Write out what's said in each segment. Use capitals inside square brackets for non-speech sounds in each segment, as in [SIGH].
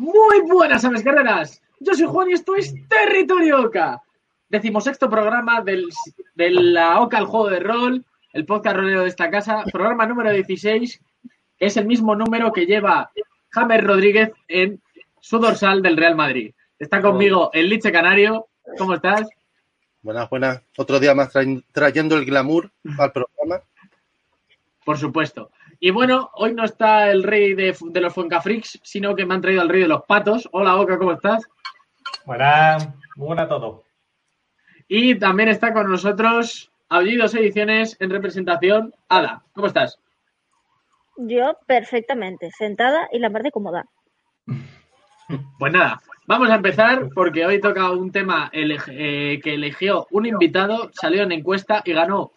Muy buenas aves guerreras. Yo soy Juan y esto es Territorio Oca. Decimosexto programa del, de la Oca, el juego de rol, el podcast rolero de esta casa. Programa número 16. Es el mismo número que lleva James Rodríguez en su dorsal del Real Madrid. Está conmigo el Liche Canario. ¿Cómo estás? Buenas, buenas. Otro día más trayendo el glamour al programa. Por supuesto. Y bueno, hoy no está el rey de, de los Fuencafrix, sino que me han traído al rey de los patos. Hola, Oca, ¿cómo estás? Buenas, muy buena a todo. Y también está con nosotros Aullidos Ediciones en representación. Ada, ¿cómo estás? Yo perfectamente, sentada y la más de cómoda. [LAUGHS] Pues nada, vamos a empezar porque hoy toca un tema eh, que eligió un invitado, salió en encuesta y ganó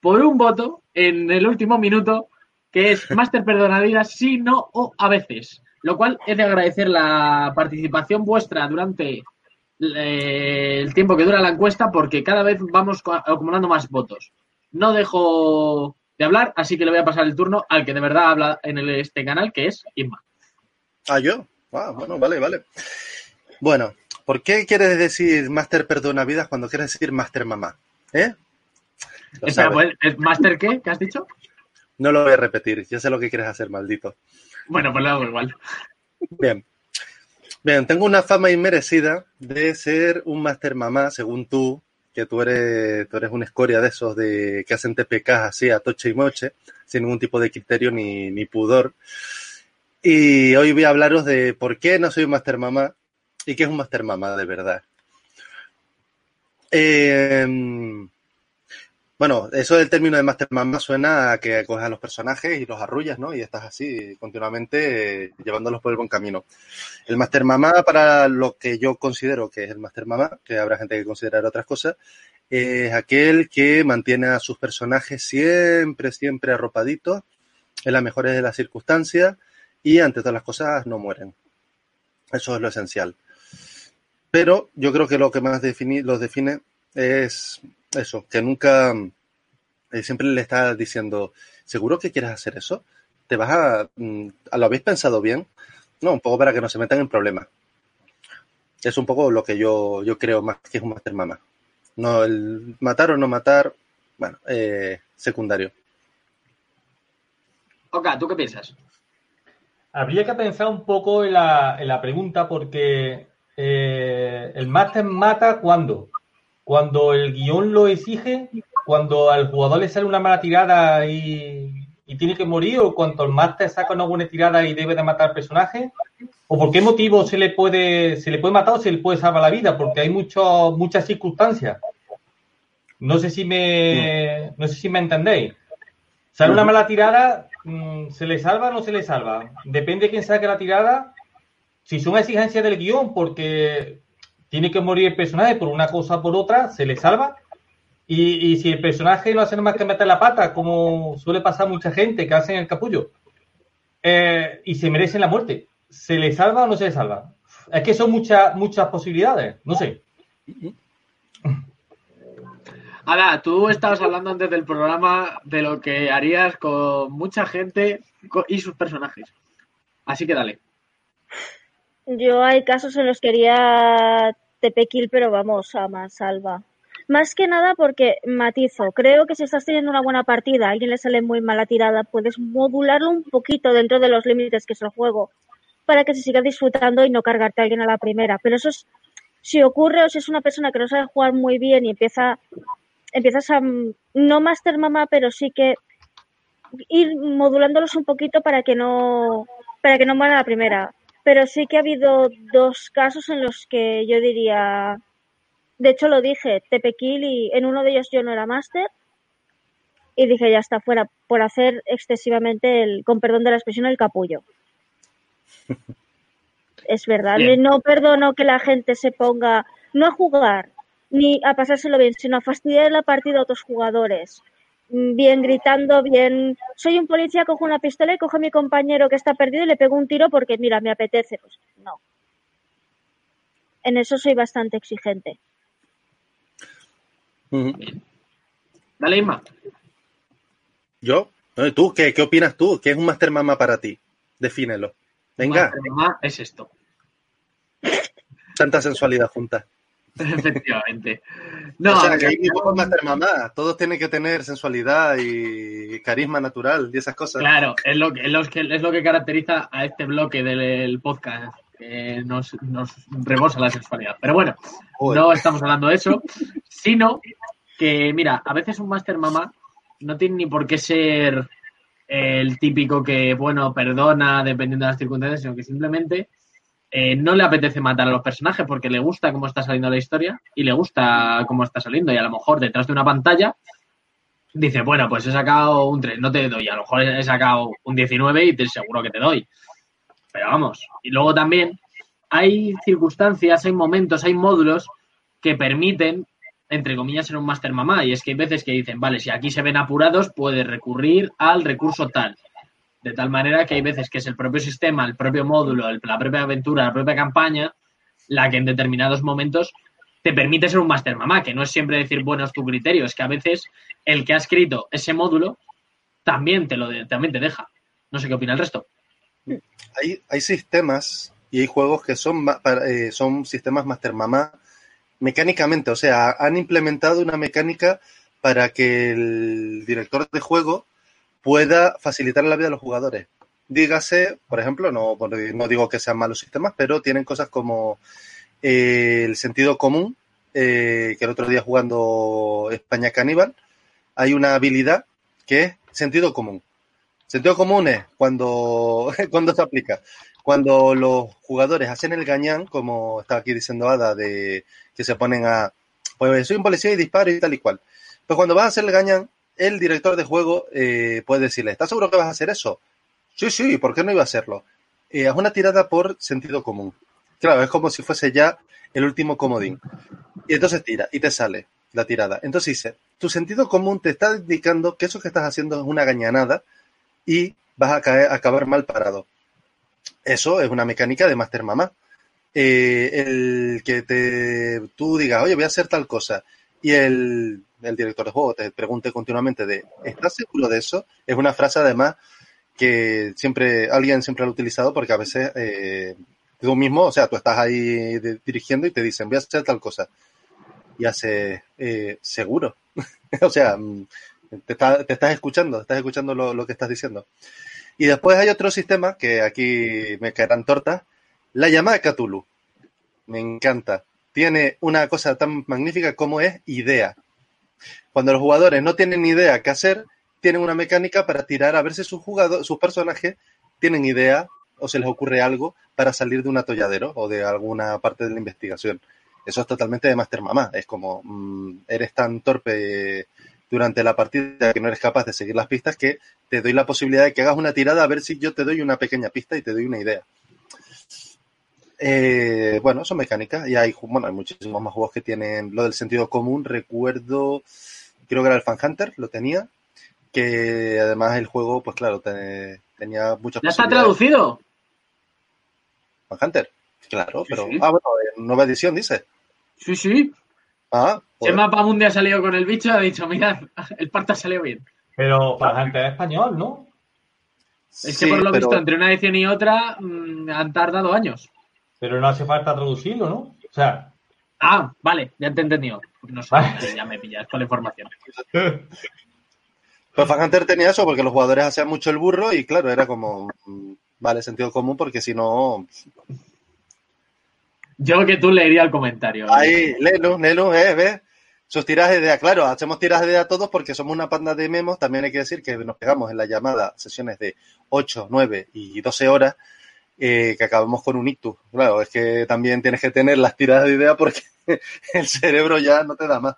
por un voto en el último minuto que es Máster Perdonavidas sí, no o a veces. Lo cual es de agradecer la participación vuestra durante eh, el tiempo que dura la encuesta porque cada vez vamos acumulando más votos. No dejo de hablar, así que le voy a pasar el turno al que de verdad habla en este canal, que es Inma. Ah, yo. Ah, bueno, vale, vale. Bueno, ¿por qué quieres decir Máster Perdonavidas cuando quieres decir Máster Mamá? ¿Eh? Pues, ¿Máster qué? ¿Qué has dicho? No lo voy a repetir, yo sé lo que quieres hacer, maldito. Bueno, pues lo hago igual. Bien. Bien, tengo una fama inmerecida de ser un máster mamá, según tú, que tú eres, tú eres una escoria de esos de que hacen TPK así a toche y moche, sin ningún tipo de criterio ni, ni pudor. Y hoy voy a hablaros de por qué no soy un máster mamá y qué es un máster mamá de verdad. Eh, bueno, eso del término de Master Mamá suena a que coges a los personajes y los arrullas, ¿no? Y estás así continuamente eh, llevándolos por el buen camino. El Master Mamá, para lo que yo considero que es el Master Mamá, que habrá gente que considerará otras cosas, es aquel que mantiene a sus personajes siempre, siempre arropaditos, en las mejores de las circunstancias y ante todas las cosas no mueren. Eso es lo esencial. Pero yo creo que lo que más los define es eso, que nunca, eh, siempre le está diciendo, ¿seguro que quieres hacer eso? ¿Te vas a, mm, ¿lo habéis pensado bien? No, un poco para que no se metan en problemas. Es un poco lo que yo, yo creo más que es un Master Mama. No, el matar o no matar, bueno, eh, secundario. Ok, ¿tú qué piensas? Habría que pensar un poco en la, en la pregunta porque eh, el Master mata cuándo? Cuando el guion lo exige, cuando al jugador le sale una mala tirada y, tiene que morir, o cuando el máster saca una buena tirada y debe de matar al personaje, o por qué motivo se le puede, se le puede matar o se le puede salvar la vida, porque hay mucho, muchas circunstancias. No sé si me, no sé si me entendéis. Sale una mala tirada, mm, ¿se le salva o no se le salva? Depende de quién saque la tirada. Si son exigencias del guion, porque tiene que morir el personaje por una cosa o por otra, se le salva. Y, si el personaje no hace nada más que meter la pata, como suele pasar a mucha gente que hacen el capullo, eh, y se merece la muerte, ¿se le salva o no se le salva? Es que son muchas muchas posibilidades, no sé. [LAUGHS] Ahora, tú estabas hablando antes del programa de lo que harías con mucha gente y sus personajes. Así que dale. Yo hay casos en los que haría tepequil, pero vamos, a más salva. Más que nada porque matizo, creo que si estás teniendo una buena partida, alguien le sale muy mala tirada, puedes modularlo un poquito dentro de los límites que es el juego para que se siga disfrutando y no cargarte a alguien a la primera. Pero eso es, si ocurre o si es una persona que no sabe jugar muy bien y empieza, empiezas a, no master mamá, pero sí que ir modulándolos un poquito para que no, para que no muera la primera pero sí que ha habido dos casos en los que yo diría, de hecho lo dije, Tepequil y en uno de ellos yo no era máster y dije ya está fuera por hacer excesivamente el, con perdón de la expresión, el capullo. [LAUGHS] es verdad. Bien. No perdono que la gente se ponga no a jugar ni a pasárselo bien, sino a fastidiar la partida a otros jugadores. Bien gritando, bien. Soy un policía, cojo una pistola y cojo a mi compañero que está perdido y le pego un tiro porque, mira, me apetece. Pues no. En eso soy bastante exigente. Dale, Isma. ¿Yo? No, ¿Tú? ¿Qué, ¿Qué opinas tú? ¿Qué es un Master Mama para ti? Defínelo. Venga, Master Mama es esto. tanta sensualidad junta. [LAUGHS] Efectivamente. No, o sea, que pocos Master Mamá. Todos tienen que tener sensualidad y carisma natural y esas cosas. Claro, es lo, que, es, lo que, es lo que caracteriza a este bloque del podcast, que nos, nos rebosa la sexualidad. Pero bueno, Joder. no estamos hablando de eso, sino que, mira, a veces un Master Mamá no tiene ni por qué ser el típico que, bueno, perdona dependiendo de las circunstancias, sino que simplemente eh, no le apetece matar a los personajes porque le gusta cómo está saliendo la historia y le gusta cómo está saliendo. Y a lo mejor detrás de una pantalla dice, bueno, pues he sacado un 3, no te doy. A lo mejor he sacado un 19 y te seguro que te doy. Pero vamos. Y luego también hay circunstancias, hay momentos, hay módulos que permiten, entre comillas, ser un Master Mamá. Y es que hay veces que dicen, vale, si aquí se ven apurados, puedes recurrir al recurso tal. De tal manera que hay veces que es el propio sistema, el propio módulo, la propia aventura, la propia campaña, la que en determinados momentos te permite ser un Master Mamá, que no es siempre decir, bueno, es tu criterio, es que a veces el que ha escrito ese módulo también te lo también te deja. No sé qué opina el resto. Hay, hay sistemas y hay juegos que son, eh, son sistemas Master Mamá mecánicamente. O sea, han implementado una mecánica para que el director de juego pueda facilitar la vida a los jugadores. Dígase, por ejemplo, no, no digo que sean malos sistemas, pero tienen cosas como eh, el sentido común, eh, que el otro día jugando España Caníbal, hay una habilidad que es sentido común. Sentido común es cuando, [LAUGHS] cuando se aplica. Cuando los jugadores hacen el gañán, como está aquí diciendo Ada, de que se ponen a, pues soy un policía y disparo y tal y cual. Pues cuando vas a hacer el gañán, el director de juego eh, puede decirle, ¿estás seguro que vas a hacer eso? Sí, sí, ¿por qué no iba a hacerlo? Eh, haz una tirada por sentido común. Claro, es como si fuese ya el último comodín. Y entonces tira y te sale la tirada. Entonces dice, tu sentido común te está indicando que eso que estás haciendo es una gañanada y vas a caer, a acabar mal parado. Eso es una mecánica de Master Mamá. Eh, el que te, tú digas, oye, voy a hacer tal cosa, y el, el director de juego te pregunte continuamente de, ¿estás seguro de eso? Es una frase además que siempre, alguien siempre ha utilizado porque a veces eh, tú mismo, o sea, tú estás ahí dirigiendo y te dicen, voy a hacer tal cosa. Y hace, eh, seguro. [LAUGHS] o sea, mm, te, está- te estás escuchando, estás escuchando lo, lo que estás diciendo. Y después hay otro sistema que aquí me caerán tortas, la llamada Cthulhu. Me encanta. Tiene una cosa tan magnífica como es idea. Cuando los jugadores no tienen idea qué hacer, tienen una mecánica para tirar a ver si sus jugadores, sus personajes tienen idea o se les ocurre algo para salir de un atolladero o de alguna parte de la investigación. Eso es totalmente de Master Mamá. Es como, mm, eres tan torpe durante la partida que no eres capaz de seguir las pistas que te doy la posibilidad de que hagas una tirada a ver si yo te doy una pequeña pista y te doy una idea. Eh, bueno, son mecánicas y hay, bueno, hay muchísimos más juegos que tienen lo del sentido común. Recuerdo, creo que era el Fan Hunter, lo tenía, que además el juego, pues claro, te- tenía muchas ¿Ya está traducido? Fan Hunter, claro, Sí, pero, sí. ah, bueno, en nueva edición dice. Sí, sí. Ah, el joder. mapa mundi ha salido con el bicho, ha dicho, mirad, [LAUGHS] el parto ha salido bien. Pero para gente de español, ¿no? Es Sí, que por lo pero- visto, entre una edición y otra, mm, han tardado años. Pero no hace falta traducirlo, ¿no? O sea, Ah, vale, ya te he entendido. No sé, Vale. ya me pillas con la información. Pues Fan Hunter tenía eso porque los jugadores hacían mucho el burro y claro, era como, mm, vale, sentido común porque si no, Yo que tú leería el comentario. ahí, léelo, léelo, eh, ves, sus tirajes de idea, claro, hacemos tirajes de idea todos porque somos una panda de memos, también hay que decir que nos pegamos en la llamada sesiones de 8, 9 y 12 horas, eh, que acabamos con un ictus. Claro, es que también tienes que tener las tiradas de idea porque [LAUGHS] el cerebro ya no te da más.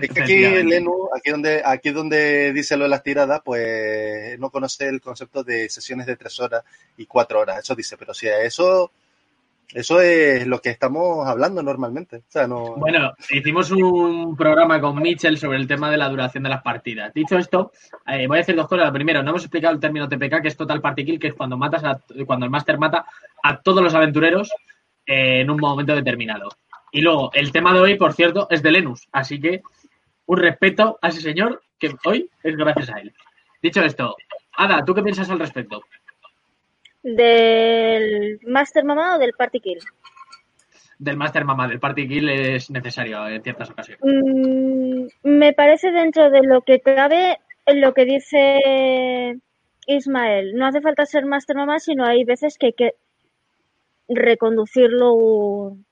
Es que aquí. Lenu, aquí donde, aquí donde dice lo de las tiradas, pues no conoce el concepto de sesiones de 3 horas y 4 horas. Eso dice, pero si a eso Eso es lo que estamos hablando normalmente. Bueno, hicimos un programa con Mitchell sobre el tema de la duración de las partidas. Dicho esto, eh, voy a decir dos cosas. Primero, no hemos explicado el término TPK, que es Total Party Kill, que es cuando matas a- cuando el máster mata a todos los aventureros eh, en un momento determinado. Y luego, el tema de hoy, por cierto, es de Lenus. Así que un respeto a ese señor que hoy es gracias a él. Dicho esto, Ada, ¿tú qué piensas al respecto? ¿Del Master Mamá o del Party Kill? Del Master Mama, del Party Kill es necesario en ciertas ocasiones. Mm, me parece dentro de lo que cabe lo que dice Ismael. No hace falta ser Master Mamá, sino hay veces que hay que reconducirlo un,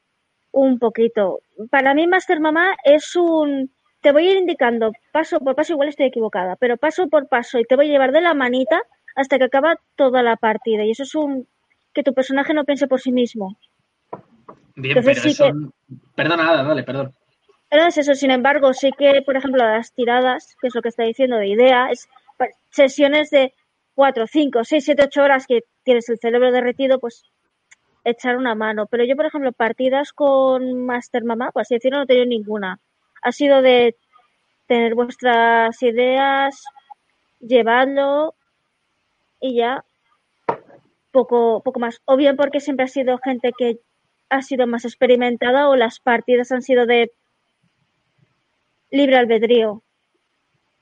un poquito. Para mí, Master Mamá es un. Te voy a ir indicando paso por paso, igual estoy equivocada, pero paso por paso y te voy a llevar de la manita hasta que acaba toda la partida. Y eso es un. que tu personaje no piense por sí mismo. Bien, Entonces pero sí eso... que- Perdona, Ada, dale, perdón. No es eso, sin embargo, sí que, por ejemplo, las tiradas, que es lo que está diciendo de idea, es sesiones de 4, 5, 6, 7, 8 horas que tienes el cerebro derretido, pues echar una mano. Pero yo, por ejemplo, partidas con Master Mamá, por así decirlo, no he tenido ninguna. Ha sido de tener vuestras ideas, llevarlo y ya poco, poco más. O bien porque siempre ha sido gente que ha sido más experimentada o las partidas han sido de libre albedrío.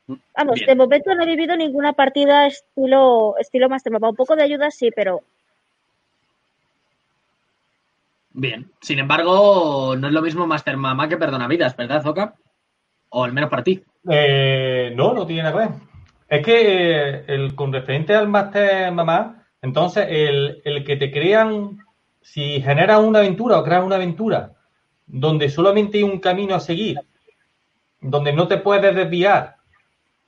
Vamos, Bien. de momento no he vivido ninguna partida estilo estilo Master Mapa. Un poco de ayuda sí, pero Bien. Sin embargo, no es lo mismo Master Mama que Perdona Vidas, ¿verdad, Zoka? O al menos para ti. Eh, no, no tiene nada que ver. Es que el, con referente al Master Mamá, entonces el, el que te crean, si generas una aventura o creas una aventura donde solamente hay un camino a seguir, donde no te puedes desviar,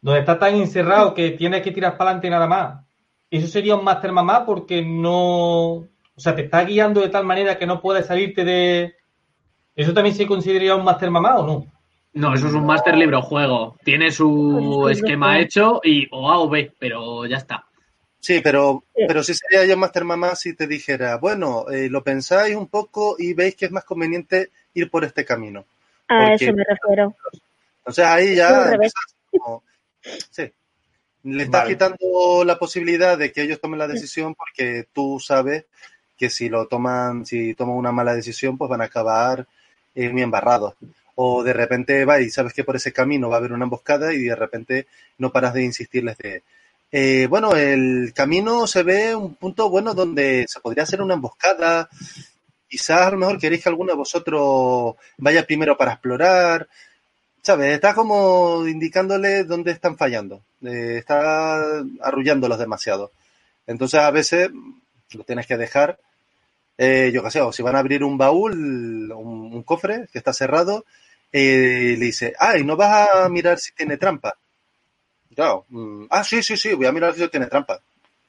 donde estás tan encerrado que tienes que tirar para adelante nada más, eso sería un Master Mamá porque no, o sea, te está guiando de tal manera que no puedes salirte de... ¿Eso también se consideraría un Master Mamá o no? No, eso es un Master Libro Juego. Tiene su es que esquema hecho y o A o B, pero ya está. Sí, pero, Sí. pero sí sería yo Master Mamá si te dijera, bueno, eh, lo pensáis un poco y veis que es más conveniente ir por este camino. a Porque- eso me refiero. Entonces ahí ya como- sí. Le estás Vale. quitando la posibilidad de que ellos tomen la decisión porque tú sabes que si lo toman, si toman una mala decisión, pues van a acabar eh, muy embarrados. O de repente va y sabes que por ese camino va a haber una emboscada y de repente no paras de insistirles de eh, bueno, el camino se ve un punto bueno donde se podría hacer una emboscada. Quizás a lo mejor queréis que alguno de vosotros vaya primero para explorar. ¿Sabes? Está como indicándole dónde están fallando. Eh, está arrullándolos demasiado. Entonces a veces lo tienes que dejar. eh, yo qué sé, o si van a abrir un baúl, un, un cofre que está cerrado, eh, le dice, ah, ¿y no vas a mirar si tiene trampa? Claro. mm, ah, sí, sí, sí, voy a mirar si tiene trampa.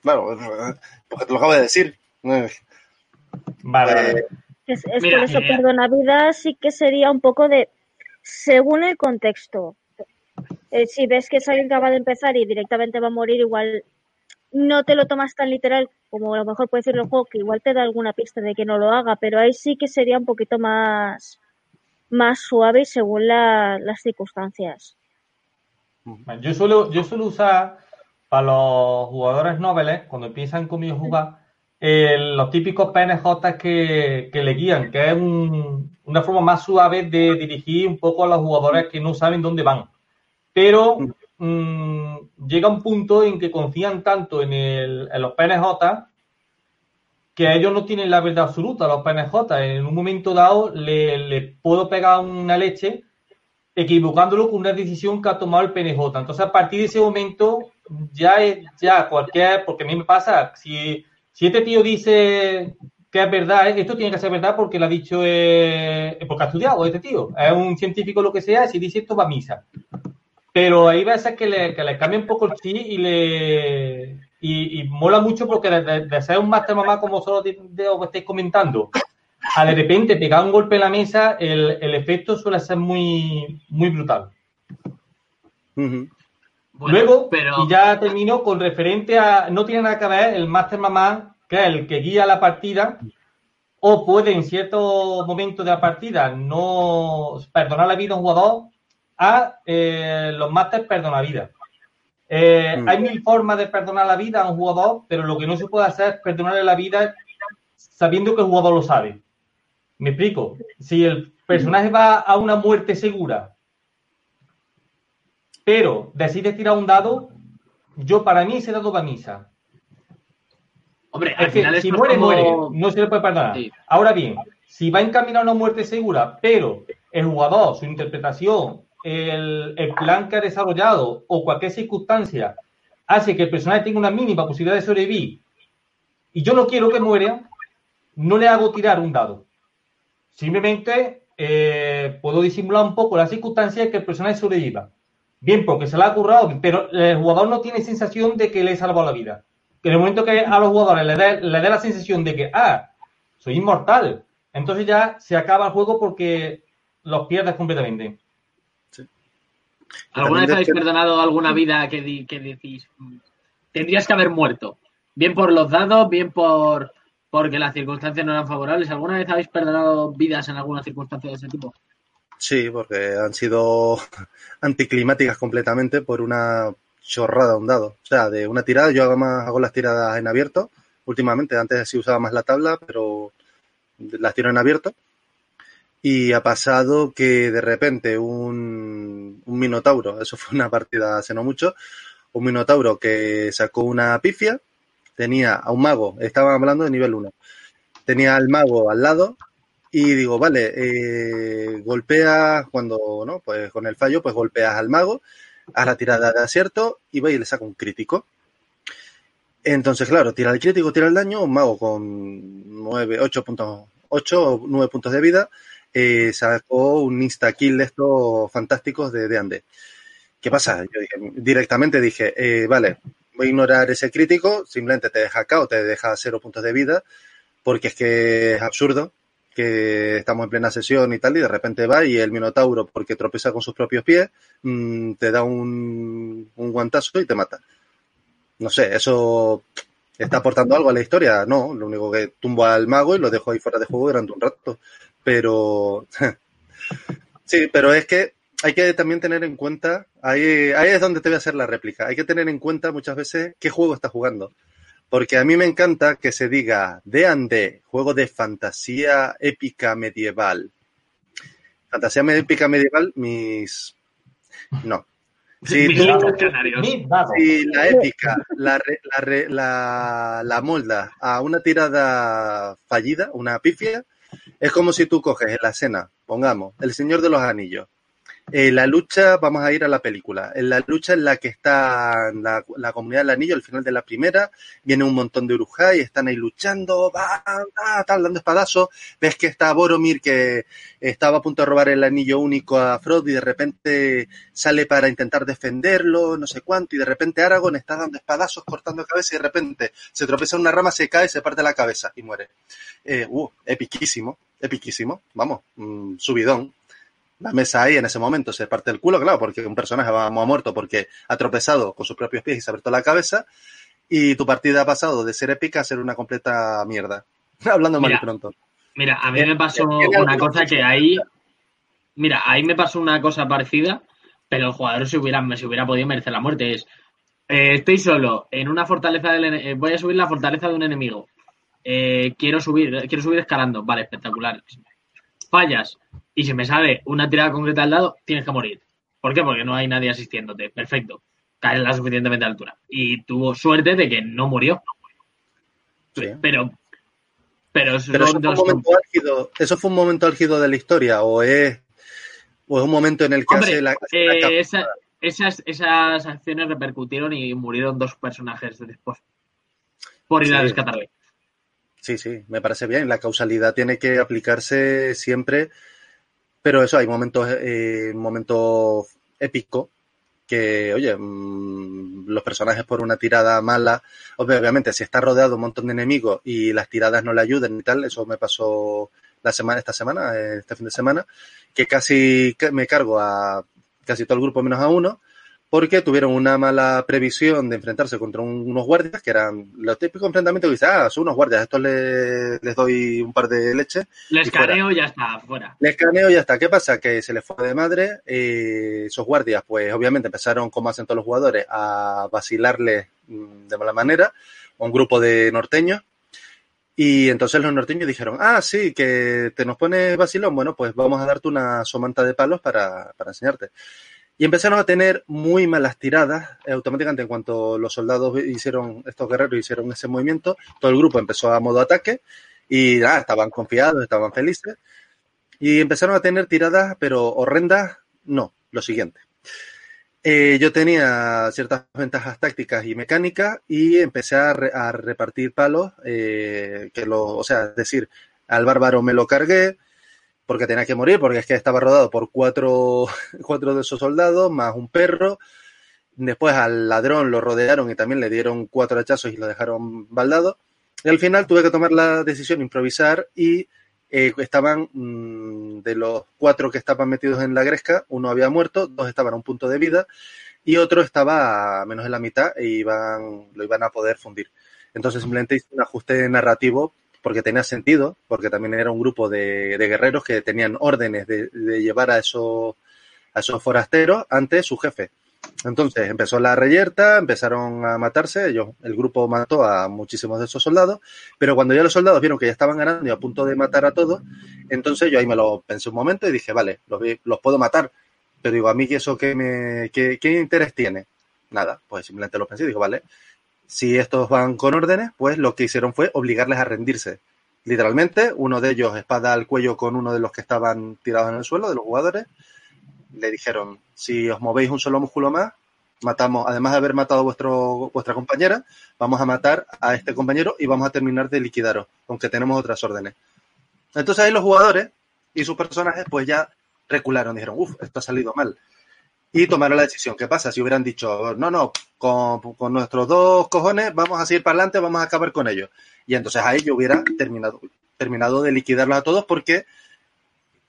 Claro, [LAUGHS] porque te lo acabo de decir. [LAUGHS] Vale, Eh. Es, es Mira, por eso, eh, perdona vida, sí que sería un poco de según el contexto. Eh, si ves que es alguien que acaba de empezar y directamente va a morir, igual no te lo tomas tan literal como a lo mejor puede decirlo el juego, que igual te da alguna pista de que no lo haga, pero ahí sí que sería un poquito más, más suave y según la- las circunstancias. Yo suelo, yo suelo usar para los jugadores noveles, cuando empiezan conmigo a jugar, eh, los típicos PNJ que, que le guían, que es un- una forma más suave de dirigir un poco a los jugadores que no saben dónde van. Pero mm, llega un punto en que confían tanto en, el- en los PNJ que ellos no tienen la verdad absoluta, los PNJ. En un momento dado le, puedo pegar una leche equivocándolo con una decisión que ha tomado el PNJ. Entonces, a partir de ese momento, ya es, ya cualquier, porque a mí me pasa, si, si este tío dice que es verdad, esto tiene que ser verdad porque lo ha dicho, eh, porque ha estudiado este tío, es un científico lo que sea, si dice esto va a misa. Pero hay veces que le, que le cambia un poco el chip y le y, y mola mucho porque de, de- de ser un máster mamá como solo de, de lo que estáis comentando, a de repente pegar un golpe en la mesa, el, el efecto suele ser muy, muy brutal. Bueno, Luego, pero y ya termino con referente a, no tiene nada que ver el máster mamá, que es el que guía la partida, o puede en cierto momento de la partida no perdonar la vida a un jugador a eh, los másteres perdona vida. Eh, Mm. Hay mil formas de perdonar la vida a un jugador, pero lo que no se puede hacer es perdonarle la vida sabiendo que el jugador lo sabe. ¿Me explico? Si el personaje va a una muerte segura, pero decide tirar un dado, yo para mí ese dado va a misa. Hombre, al Es que final si muere, como- muere. No se le puede perdonar. Sí. Ahora bien, si va encaminado a una muerte segura, pero el jugador, su interpretación, el, plan que ha desarrollado o cualquier circunstancia hace que el personaje tenga una mínima posibilidad de sobrevivir y yo no quiero que muera, no le hago tirar un dado. Simplemente eh, puedo disimular un poco las circunstancias que el personaje sobreviva. Bien, porque se la ha currado, pero el jugador no tiene sensación de que le he salvado la vida. En el momento que a los jugadores le le dé la sensación de que, ah, soy inmortal, entonces ya se acaba el juego porque los pierdes completamente. ¿Alguna vez habéis que- perdonado alguna vida que, di- que decís, "Mm, tendrías que haber muerto? Bien por los dados, bien por porque las circunstancias no eran favorables. ¿Alguna vez habéis perdonado vidas en alguna circunstancia de ese tipo? Sí, porque han sido [LAUGHS] anticlimáticas completamente por una chorrada un dado. O sea, de una tirada, yo hago más hago las tiradas en abierto últimamente. Antes sí usaba más la tabla, pero las tiro en abierto. Y ha pasado que de repente un, minotauro, eso fue una partida hace no mucho, un minotauro que sacó una pifia, tenía a un mago, estaban hablando de nivel 1, tenía al mago al lado y digo, vale, eh, golpeas cuando, ¿no? Pues con el fallo, pues golpeas al mago, a la tirada de acierto y va y le saca un crítico. Entonces, claro, tira el crítico, tira el daño, un mago con 9, 8 puntos, 8 o 9 puntos de vida, eh, sacó un insta-kill de estos fantásticos de D&D. ¿Qué pasa? Yo dije, directamente dije, eh, vale, voy a ignorar ese crítico, simplemente te deja acá o te deja 0 puntos de vida, porque es que es absurdo que estamos en plena sesión y tal, y de repente va y el Minotauro, porque tropieza con sus propios pies, mm, te da un, un guantazo y te mata. No sé, ¿eso está aportando algo a la historia? No, lo único que tumbo al mago y lo dejo ahí fuera de juego durante un rato. Pero, [LAUGHS] sí, pero es que hay que también tener en cuenta, ahí, ahí es donde te voy a hacer la réplica, hay que tener en cuenta muchas veces qué juego estás jugando. Porque a mí me encanta que se diga D&D, juego de fantasía épica medieval. Fantasía épica medieval, mis... No. Si Mis tú- lindos canarios. Mis dados. si la épica la, re- la, re- la, la molda a una tirada fallida, una pifia, es como si tú coges en la escena, pongamos, El Señor de los Anillos. Eh, la lucha, vamos a ir a la película, en la lucha en la que está la, comunidad del anillo, al final de la primera, viene un montón de Urujai, están ahí luchando, va, va, tal, dando espadazos, ves que está Boromir que estaba a punto de robar el anillo único a Frodo y de repente sale para intentar defenderlo, no sé cuánto, y de repente Aragorn está dando espadazos, cortando cabeza y de repente se tropieza en una rama, se cae, se parte la cabeza y muere. Eh, uh, epiquísimo, epiquísimo, vamos, mm, subidón. La mesa ahí en ese momento se parte el culo, claro, porque un personaje va ha muerto porque ha tropezado con sus propios pies y se ha abierto la cabeza, y tu partida ha pasado de ser épica a ser una completa mierda. [LAUGHS] Hablando mal y pronto. Mira, a mí me pasó ¿Tiene una alguna cosa que ahí. Mira, ahí me pasó una cosa parecida, pero el jugador se hubiera, se hubiera podido merecer la muerte. Es. eh, estoy solo en una fortaleza del eh, voy a subir la fortaleza de un enemigo. Eh, quiero subir, quiero subir escalando. Vale, espectacular. Fallas y se me sale una tirada concreta al lado, tienes que morir. ¿Por qué? Porque no hay nadie asistiéndote. Perfecto. Caes la suficientemente altura. Y tuvo suerte de que no murió. Sí. Pero. Pero, eso fue, un álgido, ¿eso fue un momento álgido de la historia o es, o es un momento en el que Hombre, hace la, hace eh, esa- esas, esas acciones repercutieron y murieron dos personajes después. Por ir a rescatarle. Sí, sí, me parece bien. La causalidad tiene que aplicarse siempre, pero eso hay momentos, eh, momentos épicos que, oye, mm, los personajes por una tirada mala, obvi- obviamente, si está rodeado de un montón de enemigos y las tiradas no le ayudan y tal, eso me pasó la semana, esta semana, eh, este fin de semana, que casi ca- me cargo a casi todo el grupo menos a uno, porque tuvieron una mala previsión de enfrentarse contra un- unos guardias que eran los típicos enfrentamientos que ah, son unos guardias, a estos les, les doy un par de leche, Les caneo y ya está, fuera. les caneo y ya está. ¿Qué pasa? Que se les fue de madre, eh, esos guardias, pues obviamente empezaron, como hacen todos los jugadores, a vacilarles mm, de mala manera a un grupo de norteños. Y entonces los norteños dijeron, ah, sí, que te nos pones vacilón, bueno, pues vamos a darte una somanta de palos para, para enseñarte. Y empezaron a tener muy malas tiradas eh, automáticamente en cuanto los soldados hicieron, estos guerreros hicieron ese movimiento, todo el grupo empezó a modo ataque y ah, estaban confiados, estaban felices. Y empezaron a tener tiradas, pero horrendas, no, lo siguiente. Eh, yo tenía ciertas ventajas tácticas y mecánicas y empecé a repartir palos, eh, que lo, o sea, es decir, al bárbaro me lo cargué porque tenía que morir, porque es que estaba rodado por cuatro, [LAUGHS] cuatro de esos soldados, más un perro. Después al ladrón lo rodearon y también le dieron cuatro hachazos y lo dejaron baldado. Y al final tuve que tomar la decisión, improvisar y eh, estaban mm, de los cuatro que estaban metidos en la gresca, uno había muerto, dos estaban a un punto de vida y otro estaba a menos de la mitad e iban, lo iban a poder fundir. Entonces simplemente hice un ajuste narrativo porque tenía sentido, porque también era un grupo de, de guerreros que tenían órdenes de, de llevar a esos, a esos forasteros ante su jefe. Entonces empezó la reyerta, empezaron a matarse, ellos, el grupo mató a muchísimos de esos soldados, pero cuando ya los soldados vieron que ya estaban ganando y a punto de matar a todos, entonces yo ahí me lo pensé un momento y dije, vale, los, los puedo matar, pero digo, a mí eso qué, me, qué, qué interés tiene. Nada, pues simplemente lo pensé y digo, vale, si estos van con órdenes, pues lo que hicieron fue obligarles a rendirse. Literalmente, uno de ellos espada al cuello con uno de los que estaban tirados en el suelo, de los jugadores, le dijeron, si os movéis un solo músculo más, matamos, además de haber matado a vuestro, vuestra compañera, vamos a matar a este compañero y vamos a terminar de liquidaros, aunque tenemos otras órdenes. Entonces ahí los jugadores y sus personajes pues ya recularon, dijeron, uff, esto ha salido mal. Y tomaron la decisión. ¿Qué pasa? Si hubieran dicho, no, no, con, con nuestros dos cojones vamos a seguir para adelante, vamos a acabar con ellos. Y entonces ahí yo hubiera terminado, terminado de liquidarlos a todos porque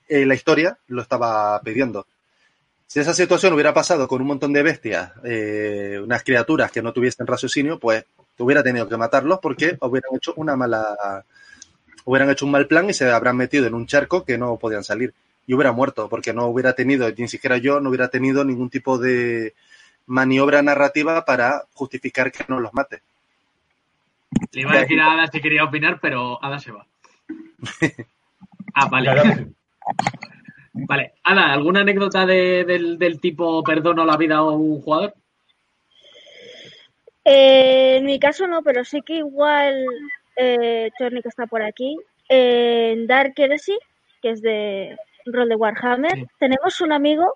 eh, la historia lo estaba pidiendo. Si esa situación hubiera pasado con un montón de bestias, eh, unas criaturas que no tuviesen raciocinio, pues hubiera tenido que matarlos porque [LAUGHS] hubieran hecho una mala, hubieran hecho un mal plan y se habrán metido en un charco que no podían salir. Y hubiera muerto, porque no hubiera tenido, ni siquiera yo, no hubiera tenido ningún tipo de maniobra narrativa para justificar que no los mate. Le iba a decir a Ada si quería opinar, pero Ada se va. [LAUGHS] Ah, vale. Vale. Ada, ¿alguna anécdota de- del, del tipo perdono la vida a un jugador? Eh, en mi caso no, pero sí que igual eh, Chorny que está por aquí. eh, en Dark Heresy, que es de rol de Warhammer, Sí. tenemos un amigo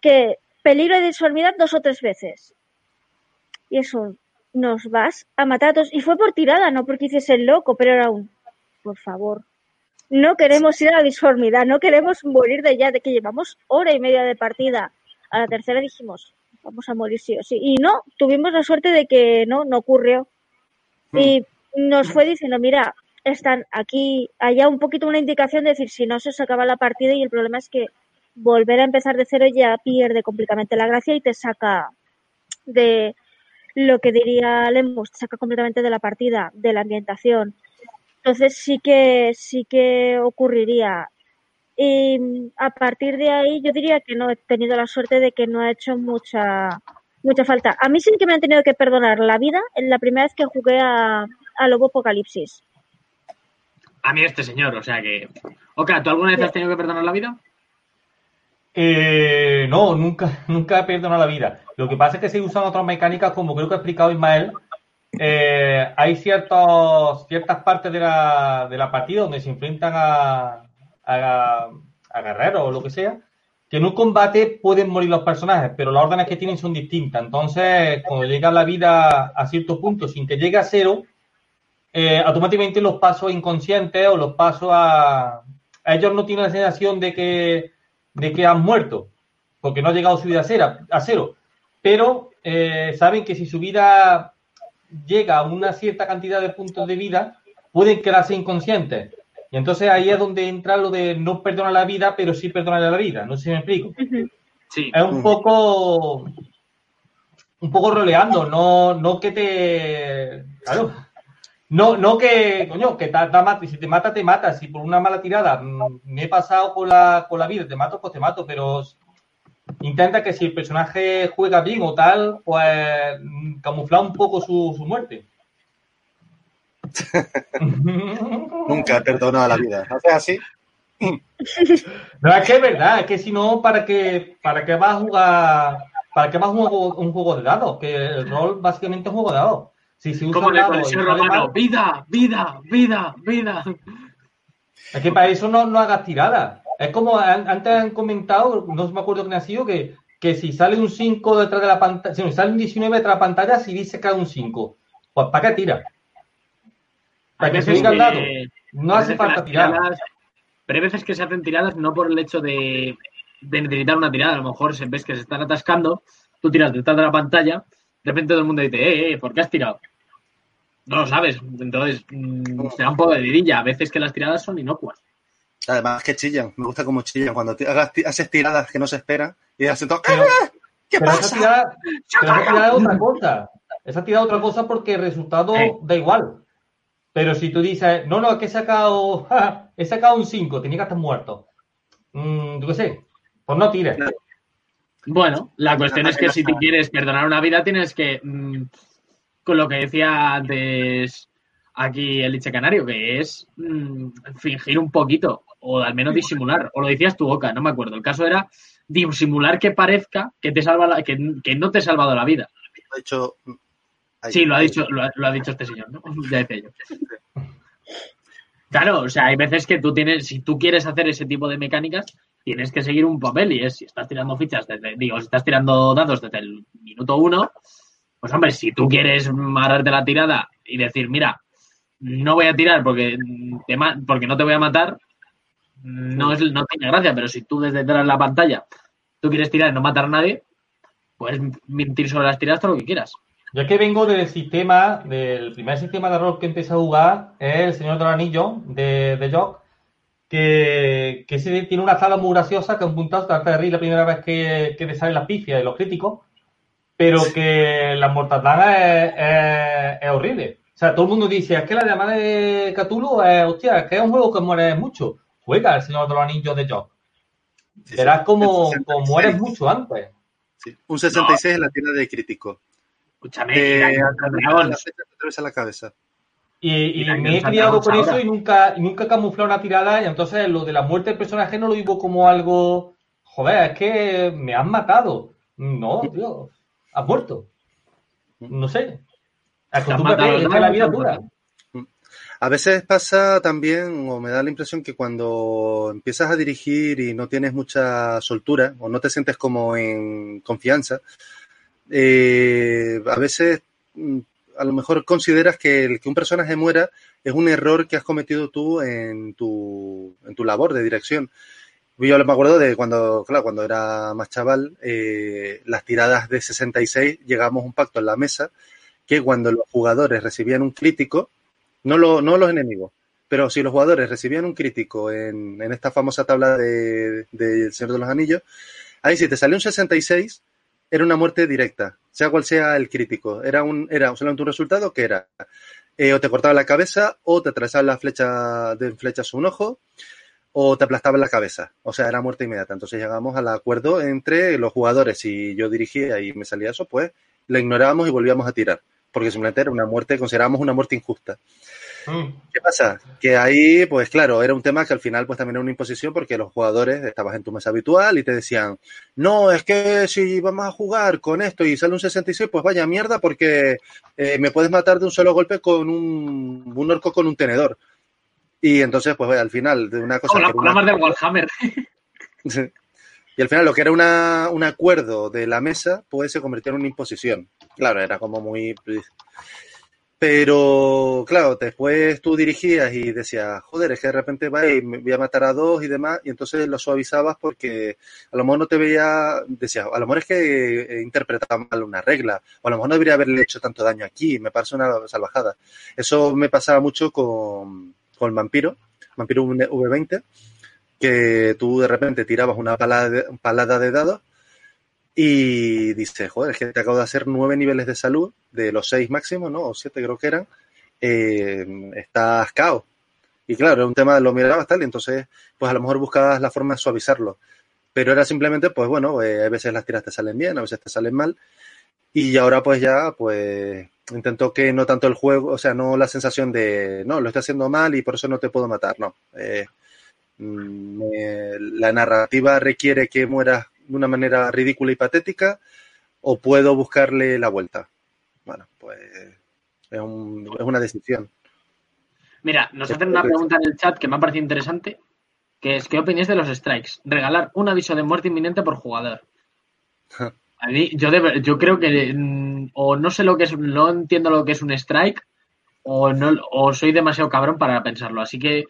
que peligro de disformidad dos o tres veces. Y eso, nos vas a matar a todos. Y fue por tirada, no porque hiciese el loco, pero era un, por favor. No queremos ir a la disformidad, no queremos morir de ya, de que llevamos hora y media de partida. A la tercera dijimos, vamos a morir sí o sí. Y no, tuvimos la suerte de que no, no ocurrió. Y nos fue diciendo, mira, están aquí, allá un poquito una indicación de decir, si no se os acaba la partida y el problema es que volver a empezar de cero ya pierde completamente la gracia y te saca de lo que diría Lemus, te saca completamente de la partida, de la ambientación. Entonces sí que sí que ocurriría. Y a partir de ahí yo diría que no he tenido la suerte de que no ha hecho mucha mucha falta. A mí sí que me han tenido que perdonar la vida en la primera vez que jugué a, a Lobo Apocalipsis. A mí este señor, o sea que... Oka, ¿tú alguna vez has tenido que perdonar la vida? Eh, no, nunca, [LAUGHS] nunca he perdonado la vida. Lo que pasa es que se usan otras mecánicas, como creo que ha explicado Ismael. Eh, hay ciertos, ciertas partes de la, de la partida donde se enfrentan a, a, a guerreros o lo que sea, que en un combate pueden morir los personajes, pero las órdenes que tienen son distintas. Entonces, cuando llega la vida a cierto punto sin que llegue a cero, eh, automáticamente los paso inconscientes o los paso a... A ellos no tienen la sensación de que, de que han muerto, porque no ha llegado su vida a cero, a cero. pero eh, saben que si su vida llega a una cierta cantidad de puntos de vida, pueden quedarse inconscientes. Y entonces ahí es donde entra lo de no perdonar la vida, pero sí perdonar la vida. No sé si me explico. Sí. Es un poco un poco roleando, no, no que te. Claro. No, no que, coño, que te, te si te mata, te mata. Si por una mala tirada mm, me he pasado con la, con la vida, te mato, pues te mato, pero intenta que si el personaje juega bien o tal, pues mm, camuflar un poco su, su muerte. [LAUGHS] Nunca he perdonado la vida. ¿Haces así? [CLEARS THROAT] No, es que es verdad, es que si no, ¿para qué, para qué vas a jugar? ¿Para qué vas a jugar un juego de dados? Que el rol básicamente es un juego de dados. Si, si Como romano, vida, vida, vida, vida. Es que para eso no, no hagas tiradas. Es como antes han comentado, no me acuerdo quién ha sido, que, que si sale un 5 detrás de la pantalla, si sale un 19 detrás de la pantalla, si dice que un 5. Pues ¿para qué tira? Para que se diga el dato. No hace falta tirar. pero hay veces que se hacen tiradas no por el hecho de, de necesitar una tirada. A lo mejor se ves que se están atascando, tú tiras detrás de la pantalla, de repente todo el mundo dice, eh, eh, ¿por qué has tirado? No lo sabes. Entonces, mmm, se da un poco de vidilla. A veces que las tiradas son inocuas. Además que chillan, me gusta como chillan. Cuando hagas, haces tiradas que no se esperan y haces todo. Pero, ¡Ah! ¿Qué pero pasa? Esa tirada, pero esa tirada es otra cosa. Esa tirada es otra cosa porque el resultado Eh. da igual. Pero si tú dices, no, no, es que he sacado, [LAUGHS] ja, he sacado un 5, tenía que estar muerto. Mm, yo qué sé, pues no tires. Bueno, la cuestión es que si te quieres perdonar una vida, tienes que, mmm, con lo que decía antes aquí el Liche Canario, que es mmm, fingir un poquito, o al menos disimular, o lo decías tu boca, no me acuerdo. El caso era disimular que parezca que te salva la, que, que no te ha salvado la vida. De hecho, Sí, lo ha dicho, lo ha, lo ha dicho este señor, ¿no? [LAUGHS] Ya decía yo. Claro, o sea, hay veces que tú tienes, si tú quieres hacer ese tipo de mecánicas, tienes que seguir un papel y es si estás tirando fichas desde, digo, si estás tirando dados desde el minuto uno, pues hombre, si tú quieres amarrarte la tirada y decir, mira, no voy a tirar porque, te ma- porque no te voy a matar, no, es, no tiene gracia, pero si tú desde detrás de la pantalla tú quieres tirar y no matar a nadie, puedes mentir sobre las tiradas todo lo que quieras. Yo es que vengo del sistema, del primer sistema de rol que empecé a jugar, es el Señor del Anillo de, de Jock, que, tiene una sala muy graciosa, que es un puntazo, trata de reír la primera vez que, que te salen las pifias y los críticos, pero que la mortandad es, es, es horrible. O sea, todo el mundo dice, es que la llamada de Cthulhu es, hostia, es que es un juego que muere mucho. Juega el Señor de los Anillos de Jock. Sí, sí. Como, como 66, mueres mucho antes. sí. Un 66 en la tienda de crítico. Escúchame, Eh, dragón. la cabeza. Y, me he criado con eso y nunca, y nunca he camuflado una tirada y entonces lo de la muerte del personaje no lo vivo como algo, joder, es que me han matado. No, tío, has muerto. No sé. La vida es dura. A veces pasa también, o me da la impresión que cuando empiezas a dirigir y no tienes mucha soltura o no te sientes como en confianza, eh, a veces mm, a lo mejor consideras que el que un personaje muera es un error que has cometido tú en tu, en tu labor de dirección. Yo me acuerdo de cuando, claro, cuando era más chaval, eh, las tiradas de 66 llegamos a un pacto en la mesa que cuando los jugadores recibían un crítico, no, lo, no los enemigos, pero si los jugadores recibían un crítico en, en esta famosa tabla de, de El Señor de los Anillos, ahí si te salió un 66, era una muerte directa, sea cual sea el crítico. Era un, era solamente un resultado que era eh, o te cortaba la cabeza, o te atravesaba la flecha de flechas un ojo, o te aplastaba la cabeza. O sea, era muerte inmediata. Entonces llegamos al acuerdo entre los jugadores. Si yo dirigía y me salía eso, pues lo ignorábamos y volvíamos a tirar. Porque simplemente era una muerte, considerábamos una muerte injusta. Mm. ¿Qué pasa? Que ahí, pues claro, era un tema que al final pues también era una imposición porque los jugadores estabas en tu mesa habitual y te decían, no, es que si vamos a jugar con esto y sale un 66, pues vaya mierda porque eh, me puedes matar de un solo golpe con un, un orco con un tenedor. Y entonces, pues vaya, al final, de una cosa... Que las una- del Warhammer. [LAUGHS] y al final lo que era una, un acuerdo de la mesa, pues se convirtió en una imposición. Claro, era como muy... Pero, claro, después tú dirigías y decías, joder, es que de repente va y me voy a matar a dos y demás, y entonces lo suavizabas porque a lo mejor no te veía, decías, a lo mejor es que he interpretado mal una regla, o a lo mejor no debería haberle hecho tanto daño aquí, me parece una salvajada. Eso me pasaba mucho con, con el vampiro, vampiro V20, que tú de repente tirabas una palada de, palada de dados y dice, joder, es que te acabo de hacer nueve niveles de salud, de los seis máximos, ¿no? O siete creo que eran, eh, estás cao. Y claro, era un tema, lo mirabas tal, y entonces, pues a lo mejor buscabas la forma de suavizarlo. Pero era simplemente, pues bueno, eh, a veces las tiras te salen bien, a veces te salen mal. Y ahora pues ya, pues intento que no tanto el juego, o sea, no la sensación de, no, lo estoy haciendo mal y por eso no te puedo matar, no. Eh, mm, la narrativa requiere que mueras de una manera ridícula y patética o puedo buscarle la vuelta. Bueno, pues es, un, es una decisión. Mira, nos hacen una pregunta en el chat que me ha parecido interesante, que es ¿qué opináis de los strikes? Regalar un aviso de muerte inminente por jugador. [LAUGHS] A mí, yo, yo creo que mm, o no sé lo que es, no entiendo lo que es un strike, o no, o soy demasiado cabrón para pensarlo. Así que,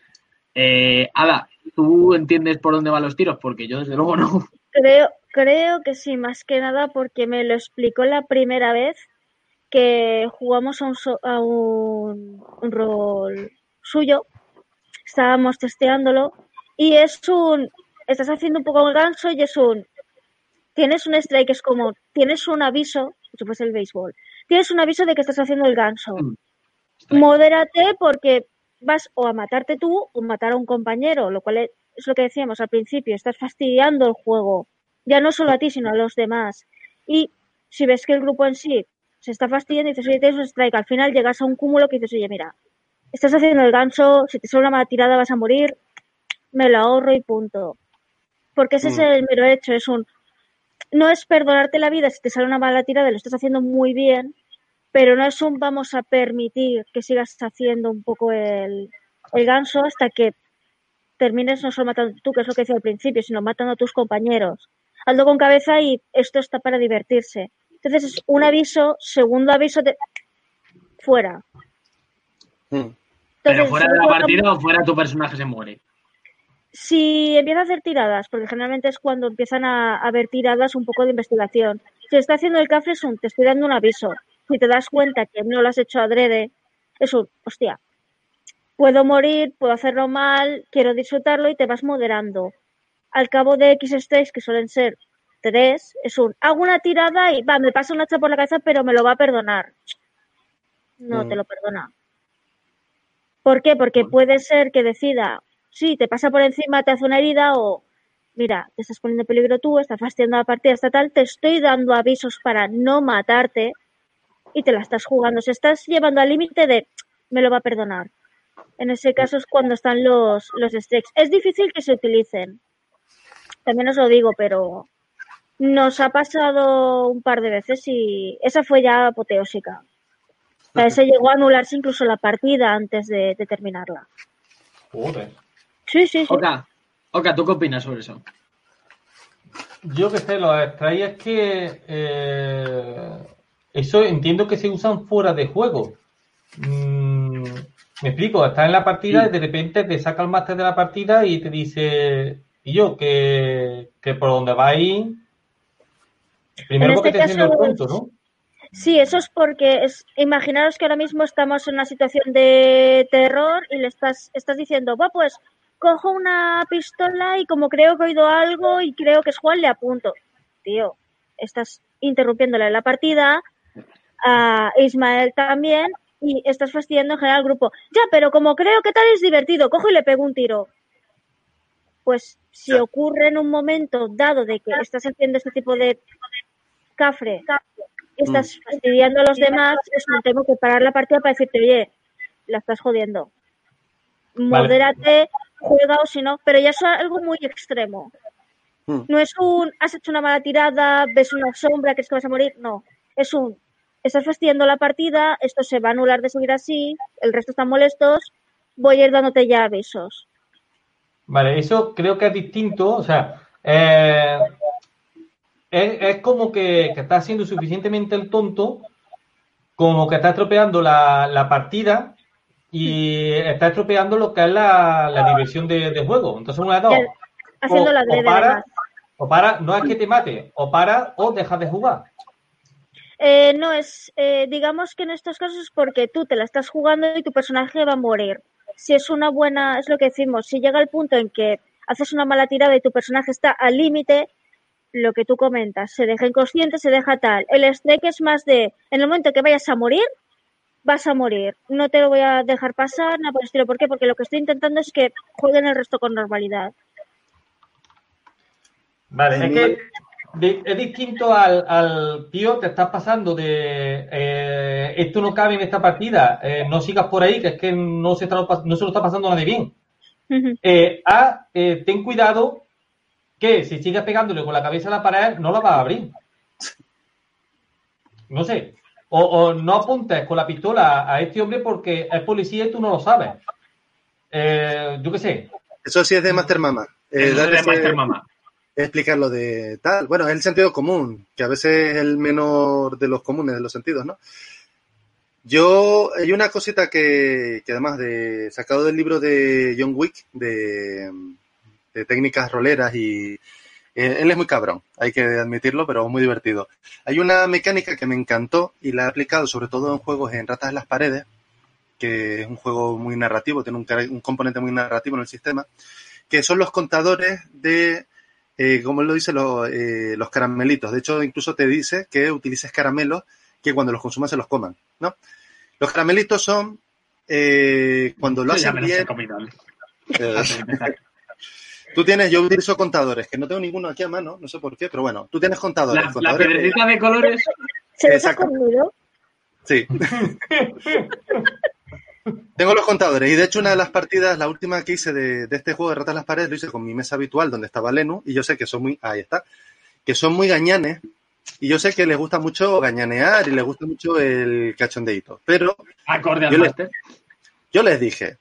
eh, Ada, ¿tú entiendes por dónde van los tiros? Porque yo desde luego no. Creo, creo que sí, más que nada porque me lo explicó la primera vez que jugamos a un, a un, un rol suyo, estábamos testeándolo y es un, estás haciendo un poco el ganso y es un, tienes un strike, es como, tienes un aviso, si fuese el béisbol, tienes un aviso de que estás haciendo el ganso. Mm. Modérate porque vas o a matarte tú o matar a un compañero, lo cual es, lo que decíamos al principio, estás fastidiando el juego, ya no solo a ti, sino a los demás. Y si ves que el grupo en sí se está fastidiando y dices, oye, tienes un strike, al final llegas a un cúmulo que dices, oye, mira, estás haciendo el ganso, si te sale una mala tirada vas a morir, me lo ahorro y punto. Porque ese es mm. el mero hecho, es un, no es perdonarte la vida si te sale una mala tirada, lo estás haciendo muy bien, pero no es un vamos a permitir que sigas haciendo un poco el, el ganso hasta que termines no solo matando tú, que es lo que decía al principio, sino matando a tus compañeros. Aldo con cabeza y esto está para divertirse. Entonces es un aviso, segundo aviso, de... fuera. Hmm. Pero fuera de la partida o fuera tu personaje se muere. Si empieza a hacer tiradas, porque generalmente es cuando empiezan a, haber tiradas un poco de investigación. Si está haciendo el café, es un, te estoy dando un aviso. Si te das cuenta que no lo has hecho adrede, es un, hostia, puedo morir, puedo hacerlo mal, quiero disfrutarlo y te vas moderando. Al cabo de X strikes, que suelen ser tres, es un, hago una tirada y va, me pasa una hacha por la cabeza, pero me lo va a perdonar. No te mm. lo perdona. ¿Por qué? Porque puede ser que decida, sí, te pasa por encima, te hace una herida o, mira, te estás poniendo en peligro tú, estás fastidiando la partida estatal, te estoy dando avisos para no matarte y te la estás jugando. Se estás llevando al límite de, me lo va a perdonar. En ese caso es cuando están los, los strikes. Es difícil que se utilicen. También os lo digo, pero nos ha pasado un par de veces y esa fue ya apoteósica. O sea, se llegó a anularse incluso la partida antes de, terminarla. Joder. Sí, sí, sí. Oka, ¿tú qué opinas sobre eso? Yo que sé, los extraí es que eh, eso entiendo que se usan fuera de juego. Mm, me explico, estás en la partida y de repente te saca el máster de la partida y te dice, y yo, que, que por donde va ahí, primero porque este te haciendo el punto, ¿no? Sí, eso es porque es, imaginaros que ahora mismo estamos en una situación de terror y le estás, estás diciendo, va, pues cojo una pistola y como creo que he oído algo y creo que es Juan, le apunto. Tío, estás interrumpiéndole la partida, a Ismael también, y estás fastidiando en general al grupo. Ya, pero como creo que tal es divertido, cojo y le pego un tiro. Pues si ocurre en un momento dado de que estás haciendo este tipo de cafre estás mm. fastidiando a los demás, es un tengo que parar la partida para decirte, oye, la estás jodiendo. Modérate, juega o si no, pero ya es algo muy extremo. Mm. No es un, has hecho una mala tirada, ves una sombra, crees que vas a morir, no. Es un, estás fastidiando la partida, esto se va a anular de seguir así, el resto están molestos, voy a ir dándote ya avisos. Vale, eso creo que es distinto, o sea, eh, es, como que, que, está siendo suficientemente el tonto como que está estropeando la, partida y está estropeando lo que es la, diversión de, juego. Entonces, una de dos. Haciendo la o, para, o para, no es que te mate, o para o dejas de jugar. Eh, no, es, eh, digamos que en estos casos es porque tú te la estás jugando y tu personaje va a morir. Si es una buena, es lo que decimos, si llega el punto en que haces una mala tirada y tu personaje está al límite, lo que tú comentas, se deja inconsciente, se deja tal. El strike es más de, en el momento que vayas a morir, vas a morir. No te lo voy a dejar pasar, nada por el estilo. ¿Por qué? Porque lo que estoy intentando es que jueguen el resto con normalidad. Vale, es que di- es distinto al, al tío, te estás pasando de eh, esto no cabe en esta partida, eh, no sigas por ahí, que es que no se, está, no se lo está pasando nadie bien. Eh, a, eh, ten cuidado que si sigues pegándole con la cabeza a la pared, no la vas a abrir. No sé. O, o no apuntes con la pistola a este hombre porque es policía y tú no lo sabes. Eh, yo qué sé. Eso sí es de Master Mama. Eh, Eso dar es de ese- Master Mama. Explicar lo de tal. Bueno, es el sentido común, que a veces es el menor de los comunes de los sentidos, ¿no? Yo, hay una cosita que, que además de sacado del libro de John Wick, de, técnicas roleras y eh, él es muy cabrón, hay que admitirlo, pero es muy divertido. Hay una mecánica que me encantó y la he aplicado sobre todo en juegos en Ratas en las Paredes, que es un juego muy narrativo, tiene un componente muy narrativo en el sistema, que son los contadores de eh, como él lo dice, los, eh, los caramelitos. De hecho, incluso te dice que utilices caramelos que cuando los consumas se los coman, ¿no? Los caramelitos son eh, cuando lo hacen bien. [LAUGHS] tú tienes, yo utilizo contadores, que no tengo ninguno aquí a mano, no sé por qué, pero bueno, tú tienes contadores. La, la contadores piedrecita de colores. ¿Se les ha Exacto. comido? Sí. [LAUGHS] [LAUGHS] Tengo los contadores y de hecho una de las partidas, la última que hice de, de este juego de Ratas las Paredes, lo hice con mi mesa habitual donde estaba Lenu y yo sé que son muy, ahí está, que son muy gañanes y yo sé que les gusta mucho gañanear y les gusta mucho el cachondeito. Pero Acorde al Yo le- máster. yo les dije,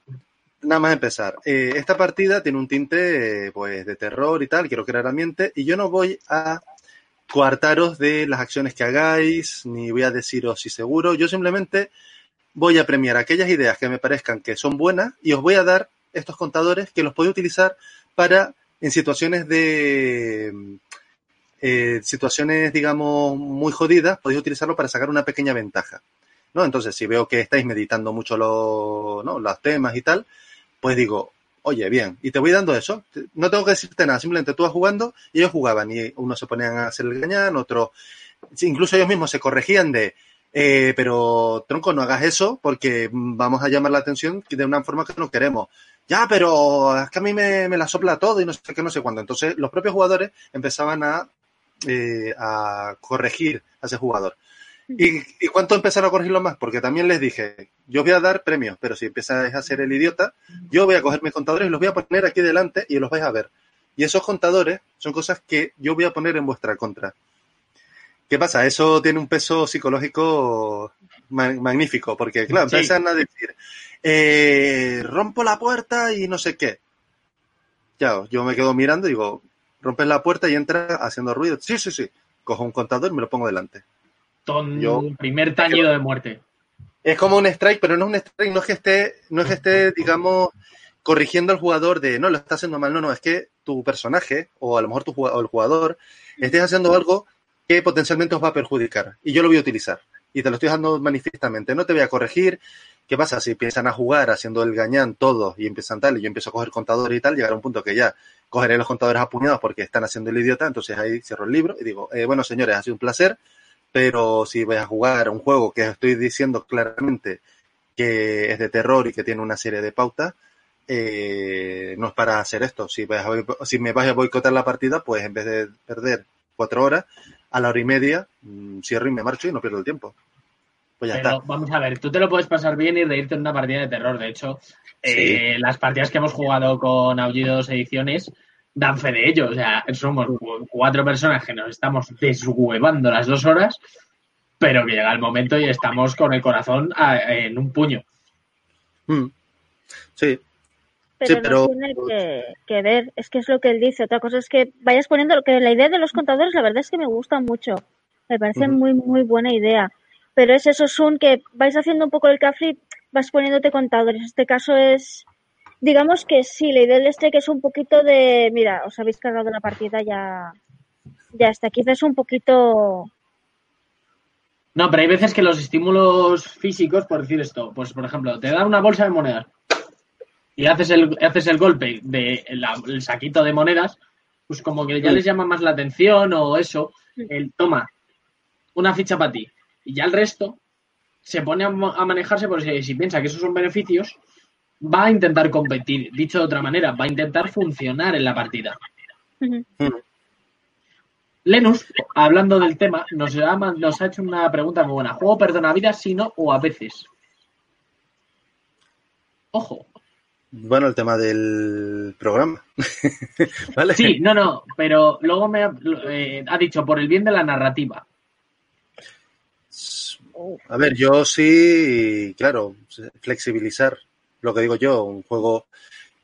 nada más empezar, eh, esta partida tiene un tinte eh, pues de terror y tal, quiero crear ambiente y yo no voy a coartaros de las acciones que hagáis, ni voy a deciros si seguro, yo simplemente voy a premiar aquellas ideas que me parezcan que son buenas y os voy a dar estos contadores que los podéis utilizar para en situaciones de eh, situaciones digamos muy jodidas podéis utilizarlo para sacar una pequeña ventaja ¿no? Entonces, si veo que estáis meditando mucho los, ¿no? los temas y tal, pues digo, oye, bien, y te voy dando eso. No tengo que decirte nada, simplemente tú vas jugando y ellos jugaban y unos se ponían a hacer el gañán, otros, incluso ellos mismos se corregían de, eh, pero tronco, no hagas eso porque vamos a llamar la atención de una forma que no queremos. Ya, pero es que a mí me, me la sopla todo y no sé qué, no sé cuándo. Entonces, los propios jugadores empezaban a, eh, a corregir a ese jugador. ¿Y, ¿Y cuánto empezaron a corregirlo más? Porque también les dije, yo voy a dar premios, pero si empezáis a ser el idiota, yo voy a coger mis contadores y los voy a poner aquí delante y los vais a ver. Y esos contadores son cosas que yo voy a poner en vuestra contra. ¿Qué pasa? Eso tiene un peso psicológico ma- magnífico, porque claro, Sí. empiezan a decir, eh, rompo la puerta y no sé qué. Ya, yo me quedo mirando y digo, rompes la puerta y entra haciendo ruido. Sí, sí, sí. Cojo un contador y me lo pongo delante. Ton, Yo- primer tañido de muerte. Es como un strike, pero no es un strike, no es que esté, no es que esté, digamos, corrigiendo al jugador de no, lo está haciendo mal, no, no, es que tu personaje, o a lo mejor tu o el jugador, estés haciendo algo que potencialmente os va a perjudicar. Y yo lo voy a utilizar. Y te lo estoy dando manifiestamente. No te voy a corregir. ¿Qué pasa? Si empiezan a jugar haciendo el gañán todos y empiezan tal, y yo empiezo a coger contadores y tal, llegará un punto que ya cogeré los contadores apuñados porque están haciendo el idiota, entonces ahí cierro el libro y digo, eh, bueno, señores, ha sido un placer, pero si vais a jugar un juego que estoy diciendo claramente que es de terror y que tiene una serie de pautas, eh, no es para hacer esto. Si, me vais a boicotar la partida, pues en vez de perder cuatro horas, a la hora y media mm, cierro y me marcho y no pierdo el tiempo. Pues ya Pero está. vamos a ver, tú te lo puedes pasar bien y reírte en una partida de terror. De hecho, eh, las partidas que hemos jugado con Aullidos Ediciones dan fe de ello. O sea, somos cu- cuatro personas que nos estamos deshuevando las dos horas, pero que llega el momento y estamos con el corazón a- en un puño. Mm. Sí, Pero, Sí, pero- no tiene que, que ver, es que es lo que él dice. Otra cosa es que vayas poniendo lo que la idea de los contadores, la verdad es que me gusta mucho. Me parece muy, muy buena idea. Pero es eso, Sun, que vais haciendo un poco el café, vas poniéndote contadores. Este caso es, digamos que sí, la idea del este que es un poquito de, mira, os habéis cargado la partida, ya, ya está. Quizás un poquito, No, pero hay veces que los estímulos físicos, por decir esto, pues por ejemplo, te dan una bolsa de monedas y haces el, haces el golpe del saquito de monedas, pues como que ya les llama más la atención o eso, el toma, una ficha para ti. Y ya el resto se pone a, a manejarse por si, si piensa que esos son beneficios, va a intentar competir. Dicho de otra manera, va a intentar funcionar en la partida. Ujú. Lenus, hablando del tema, nos ha, nos ha hecho una pregunta muy buena. ¿Juego perdona vida, si no o a veces? Ojo. Bueno, el tema del programa. [LAUGHS] ¿Vale? Sí, no, no, pero luego me ha, eh, ha dicho por el bien de la narrativa. A ver, yo sí, claro, flexibilizar lo que digo yo, un juego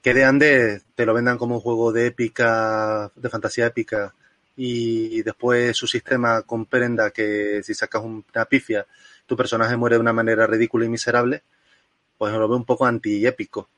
que de ande te lo vendan como un juego de épica, de fantasía épica, y después su sistema comprenda que si sacas una pifia, tu personaje muere de una manera ridícula y miserable, pues lo veo un poco anti-épico.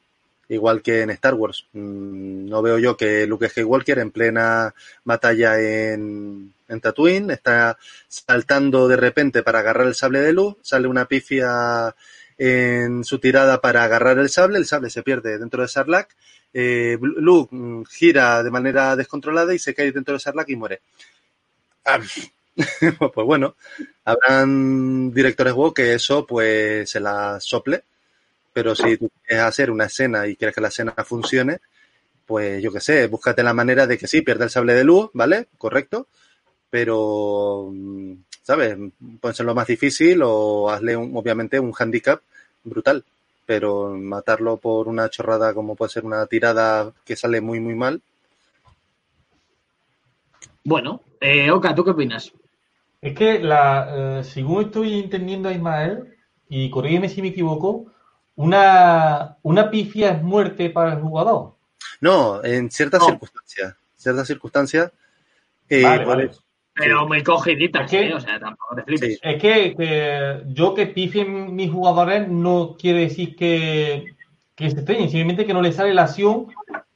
Igual que en Star Wars. Mm, No veo yo que Luke Skywalker en plena batalla en, en Tatooine está saltando de repente para agarrar el sable de luz, sale una pifia en su tirada para agarrar el sable, el sable se pierde dentro de Sarlacc, eh, Luke mm, gira de manera descontrolada y se cae dentro de Sarlacc y muere. Ah, [LAUGHS] pues bueno, habrán directores juego que eso pues se la sople, pero si tú quieres hacer una escena y quieres que la escena funcione, pues yo qué sé, búscate la manera de que sí, pierda el sable de luz, ¿vale? Correcto, pero, mm, ¿sabes? Puede ser lo más difícil o hazle un- obviamente un handicap brutal, pero matarlo por una chorrada como puede ser una tirada que sale muy, muy mal, Bueno, eh, Oka, ¿tú qué opinas? Es que, la, eh, según estoy entendiendo a Ismael, y corrígeme si me equivoco, una, una pifia es muerte para el jugador. No, en ciertas No. circunstancias, ciertas circunstancias, eh, Vale. Pero muy cogiditas, ¿Es que? O sea, tampoco te flipes. Sí. Es que, que yo que pifien mis jugadores no quiere decir que, que se estreñen, simplemente que no les sale la acción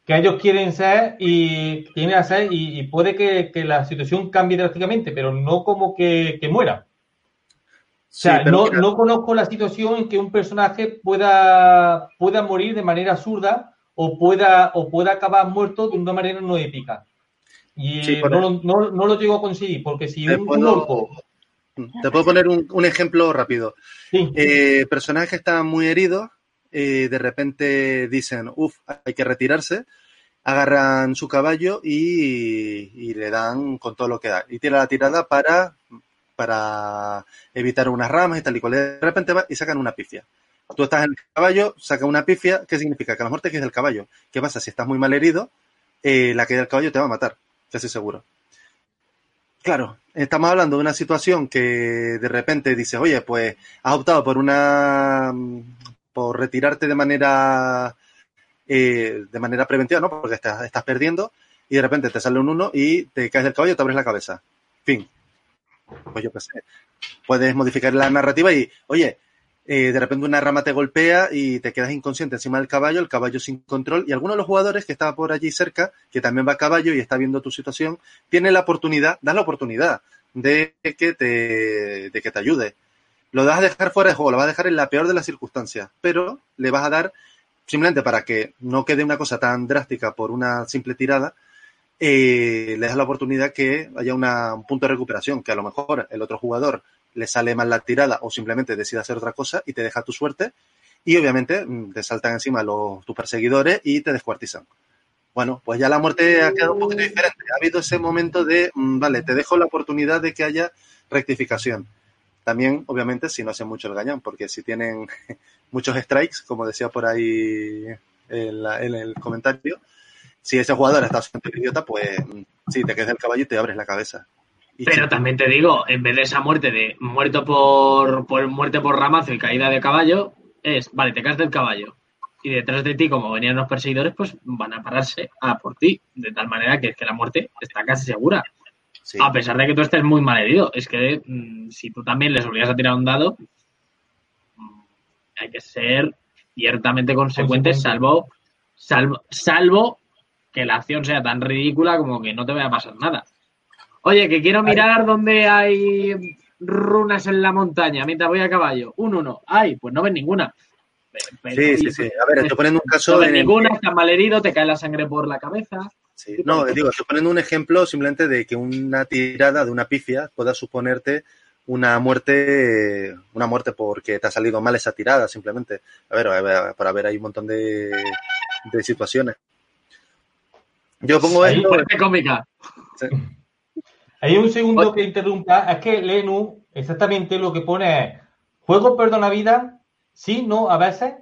que ellos quieren ser y quieren hacer y, y puede que, que la situación cambie drásticamente, pero no como que, que muera. O sea, no, no conozco la situación en que un personaje pueda, pueda morir de manera absurda o pueda, o pueda acabar muerto de una manera no épica. Y Sí, eh, no, lo- no, no lo llego a conseguir, porque si un, un puedo- orco... Te puedo poner un, un ejemplo rápido. Sí, Eh, personajes que están muy heridos, eh, de repente dicen, uff, hay que retirarse, agarran su caballo y, y le dan con todo lo que da. Y tira la tirada para, para evitar unas ramas y tal y cual. De repente va y sacan una pifia. Tú estás en el caballo, saca una pifia, ¿qué significa? Que a lo mejor te quedas del caballo. ¿Qué pasa? Si estás muy mal herido, eh, la caída del caballo te va a matar, casi seguro. Claro, estamos hablando de una situación que de repente dices, oye, pues has optado por una por retirarte de manera eh, de manera preventiva, ¿no? Porque estás, estás perdiendo y de repente te sale un 1 y te caes del caballo y te abres la cabeza. Fin. Pues yo qué sé. Puedes modificar la narrativa y, oye, eh, de repente una rama te golpea y te quedas inconsciente encima del caballo, el caballo sin control, y alguno de los jugadores que está por allí cerca, que también va a caballo y está viendo tu situación, tiene la oportunidad, da la oportunidad de que te, de que te ayude. Lo vas a dejar fuera de juego, lo vas a dejar en la peor de las circunstancias, pero le vas a dar, simplemente para que no quede una cosa tan drástica por una simple tirada, eh, le das la oportunidad que haya una, un punto de recuperación, que a lo mejor el otro jugador le sale mal la tirada o simplemente decide hacer otra cosa y te deja tu suerte y obviamente mm, te saltan encima los, tus perseguidores y te descuartizan. Bueno, pues ya la muerte ha quedado un poquito diferente. Ha habido ese momento de, mm, vale, te dejo la oportunidad de que haya rectificación. También, obviamente, si no hacen mucho el gañán, porque si tienen [LAUGHS] muchos strikes, como decía por ahí en, el comentario, si ese jugador está siendo idiota, pues mm, sí, te quedas el caballo y te abres la cabeza. Y Pero también te digo, en vez de esa muerte de muerto por, por muerte por ramazo y caída de caballo, es, vale, te caes del caballo. Y detrás de ti, como venían los perseguidores, pues van a pararse a por ti. De tal manera que es que la muerte está casi segura. sí. A pesar de que tú estés muy mal herido. Es que mm, si tú también les obligas a tirar un dado, mm, hay que ser ciertamente consecuentes, Consecuente. salvo, salvo, salvo que la acción sea tan ridícula como que no te vaya a pasar nada. Oye, que quiero mirar dónde hay runas en la montaña mientras voy a caballo. Un uno. Ay, pues no ves ninguna. Pero- Sí, sí, sí. A ver, estoy poniendo un caso no ves en el ninguna, estás mal herido, te cae la sangre por la cabeza. Sí. No, digo, estoy poniendo un ejemplo simplemente de que una tirada de una pifia pueda suponerte una muerte, una muerte porque te ha salido mal esa tirada, simplemente. A ver, a ver, para ver, hay un montón de, de situaciones. Yo pongo Ahí, esto. cómica. Sí. Hay un segundo que interrumpa. Es que Lenu exactamente lo que pone es juego perdona vida, sí, no, a veces,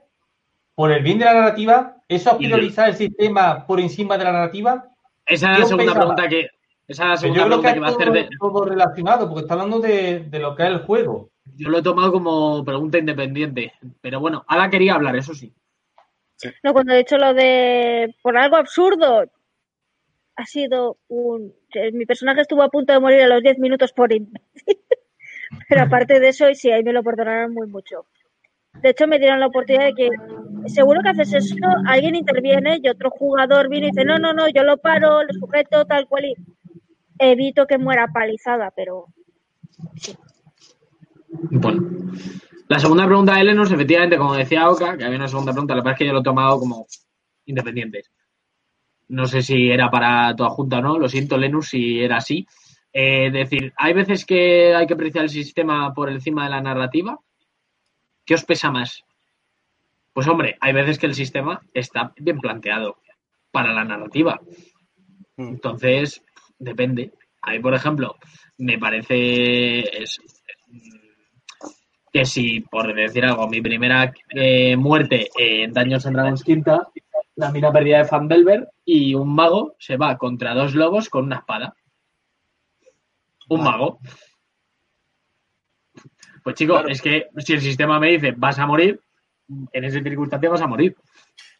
por el bien de la narrativa, eso es priorizar el sistema por encima de la narrativa. Esa es la segunda pensaba- pregunta que. Esa es la Pero segunda creo que pregunta es que va a hacer de. todo relacionado, porque está hablando de, de lo que es el juego. Yo lo he tomado como pregunta independiente. Pero bueno, ahora quería hablar, eso sí. No, cuando he dicho lo de por algo absurdo, ha sido un. Mi personaje estuvo a punto de morir a los 10 minutos por. [LAUGHS] Pero aparte de eso, y sí, ahí me lo perdonaron muy mucho. De hecho, me dieron la oportunidad de que, seguro que haces eso, alguien interviene y otro jugador viene y dice, no, no, no, yo lo paro, lo sujeto, tal cual, y evito que muera palizada, pero Bueno. La segunda pregunta de Lenus, efectivamente, como decía Oka, que había una segunda pregunta, la verdad es que yo lo he tomado como independiente. No sé si era para toda junta o no, lo siento, Lenus, si era así. Eh, decir, hay veces que hay que apreciar el sistema por encima de la narrativa. ¿Qué os pesa más? Pues hombre, hay veces que el sistema está bien planteado para la narrativa. Mm. Entonces, depende. A mí, por ejemplo, me parece es- que si, por decir algo, mi primera eh, muerte en Daños en Dragons Quinta, la mina perdida de Fanbelver y un mago se va contra dos lobos con una espada. Un Vale. mago. Pues chico, Claro. es que si el sistema me dice vas a morir, en esa circunstancia vas a morir.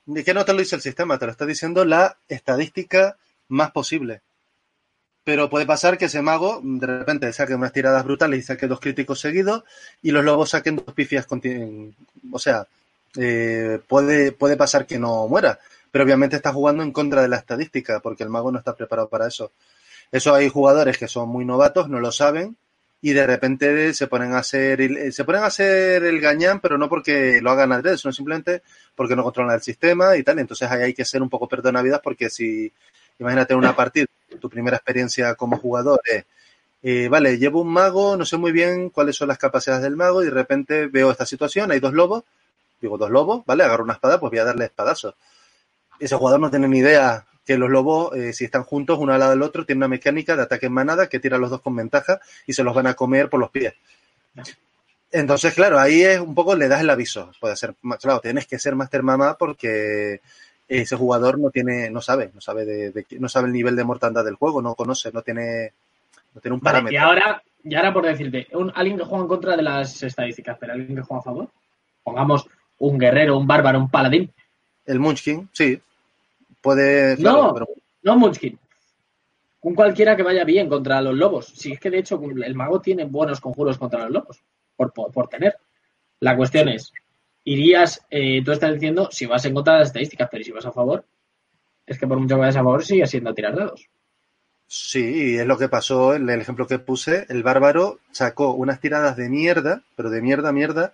Ni que no te lo dice el sistema, te lo está diciendo la estadística más posible. Pero puede pasar que ese mago de repente saque unas tiradas brutales y saque dos críticos seguidos y los lobos saquen dos pifias. O sea, eh, puede, puede pasar que no muera, pero obviamente está jugando en contra de la estadística porque el mago no está preparado para eso. Eso hay jugadores que son muy novatos, no lo saben y de repente se ponen a hacer se ponen a hacer el gañán, pero no porque lo hagan adrede, sino simplemente porque no controlan el sistema y tal. Entonces ahí hay que ser un poco perdonavidas porque si, imagínate una partida, tu primera experiencia como jugador es, eh, vale, llevo un mago, no sé muy bien cuáles son las capacidades del mago y de repente veo esta situación, hay dos lobos, digo dos lobos, vale, agarro una espada, pues voy a darle espadazos. Ese jugador no tiene ni idea que los lobos, eh, si están juntos uno al lado del otro, tienen una mecánica de ataque en manada que tira a los dos con ventaja y se los van a comer por los pies. Entonces, claro, ahí es un poco le das el aviso. Puede ser, claro, tienes que ser Master Mamá porque ese jugador no tiene, no sabe, no sabe de, de no sabe el nivel de mortandad del juego, no conoce, no tiene, no tiene un Vale, parámetro. y ahora, y ahora por decirte, un- alguien que juega en contra de las estadísticas, pero alguien que juega a favor, pongamos un guerrero, un bárbaro, un paladín, El Munchkin, sí, puede, No. claro, pero no Munchkin. Un cualquiera que vaya bien contra los lobos. Si es que de hecho el mago tiene buenos conjuros contra los lobos, por, por, por tener. La cuestión es, irías, eh, tú estás diciendo si vas en contra de las estadísticas, pero si vas a favor, es que por mucho que vayas a favor sigue siendo tirar dados. Sí, es lo que pasó en el ejemplo que puse. El bárbaro sacó unas tiradas de mierda, pero de mierda, mierda,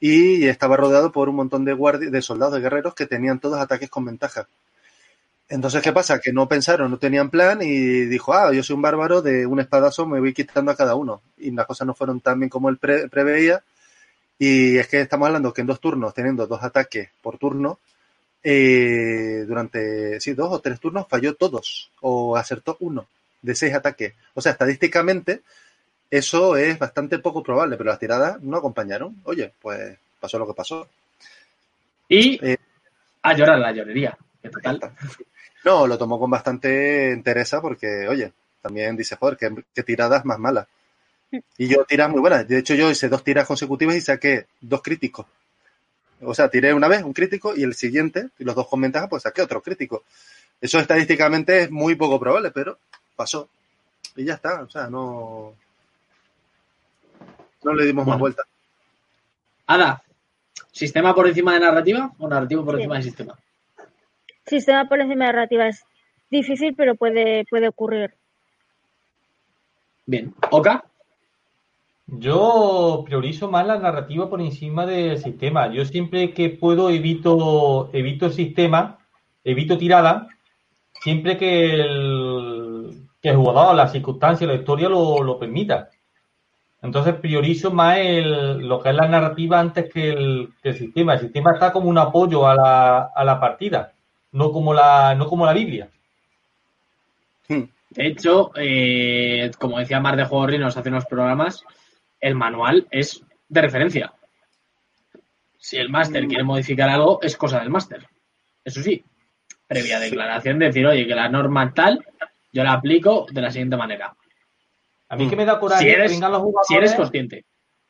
y estaba rodeado por un montón de guardias, de soldados, de guerreros que tenían todos ataques con ventaja. Entonces, ¿qué pasa? Que no pensaron, no tenían plan y dijo, ah, yo soy un bárbaro, de un espadazo me voy quitando a cada uno. Y las cosas no fueron tan bien como él pre- preveía. Y es que estamos hablando que en dos turnos, teniendo dos ataques por turno, eh, durante, sí, dos o tres turnos falló todos o acertó uno de seis ataques. O sea, estadísticamente eso es bastante poco probable, pero las tiradas no acompañaron. Oye, pues pasó lo que pasó. Y Eh. a llorar la llorería. Total. No, lo tomó con bastante entereza porque, oye, también dice, joder, qué, qué tiradas más malas. Y yo tiras muy buenas. De hecho, yo hice dos tiras consecutivas y saqué dos críticos. O sea, tiré una vez un crítico y el siguiente, y los dos con ventaja, pues saqué otro crítico. Eso estadísticamente es muy poco probable, pero pasó. Y ya está. O sea, no. No le dimos Bueno. más vueltas. Ada, ¿sistema por encima de narrativa o narrativa por Sí. encima de sistema? sistema por encima de narrativa es difícil, pero puede, puede ocurrir. Bien. ¿Oka? Yo priorizo más la narrativa por encima del sistema. Yo siempre que puedo evito, evito el sistema, evito tirada, siempre que el, que el jugador, la circunstancia, la historia lo, lo permita. Entonces priorizo más el, lo que es la narrativa antes que el, que el, sistema. El sistema está como un apoyo a la, a la partida, no como la, no como la Biblia. Hmm. De hecho, eh, como decía Mar de Juegos Rinos hace unos programas, el manual es de referencia. Si el máster quiere modificar algo, es cosa del máster. Eso sí, previa declaración de decir, oye, que la norma tal, yo la aplico de la siguiente manera. A mí que me da coraje si eres, que vengan los jugadores. Si eres consciente.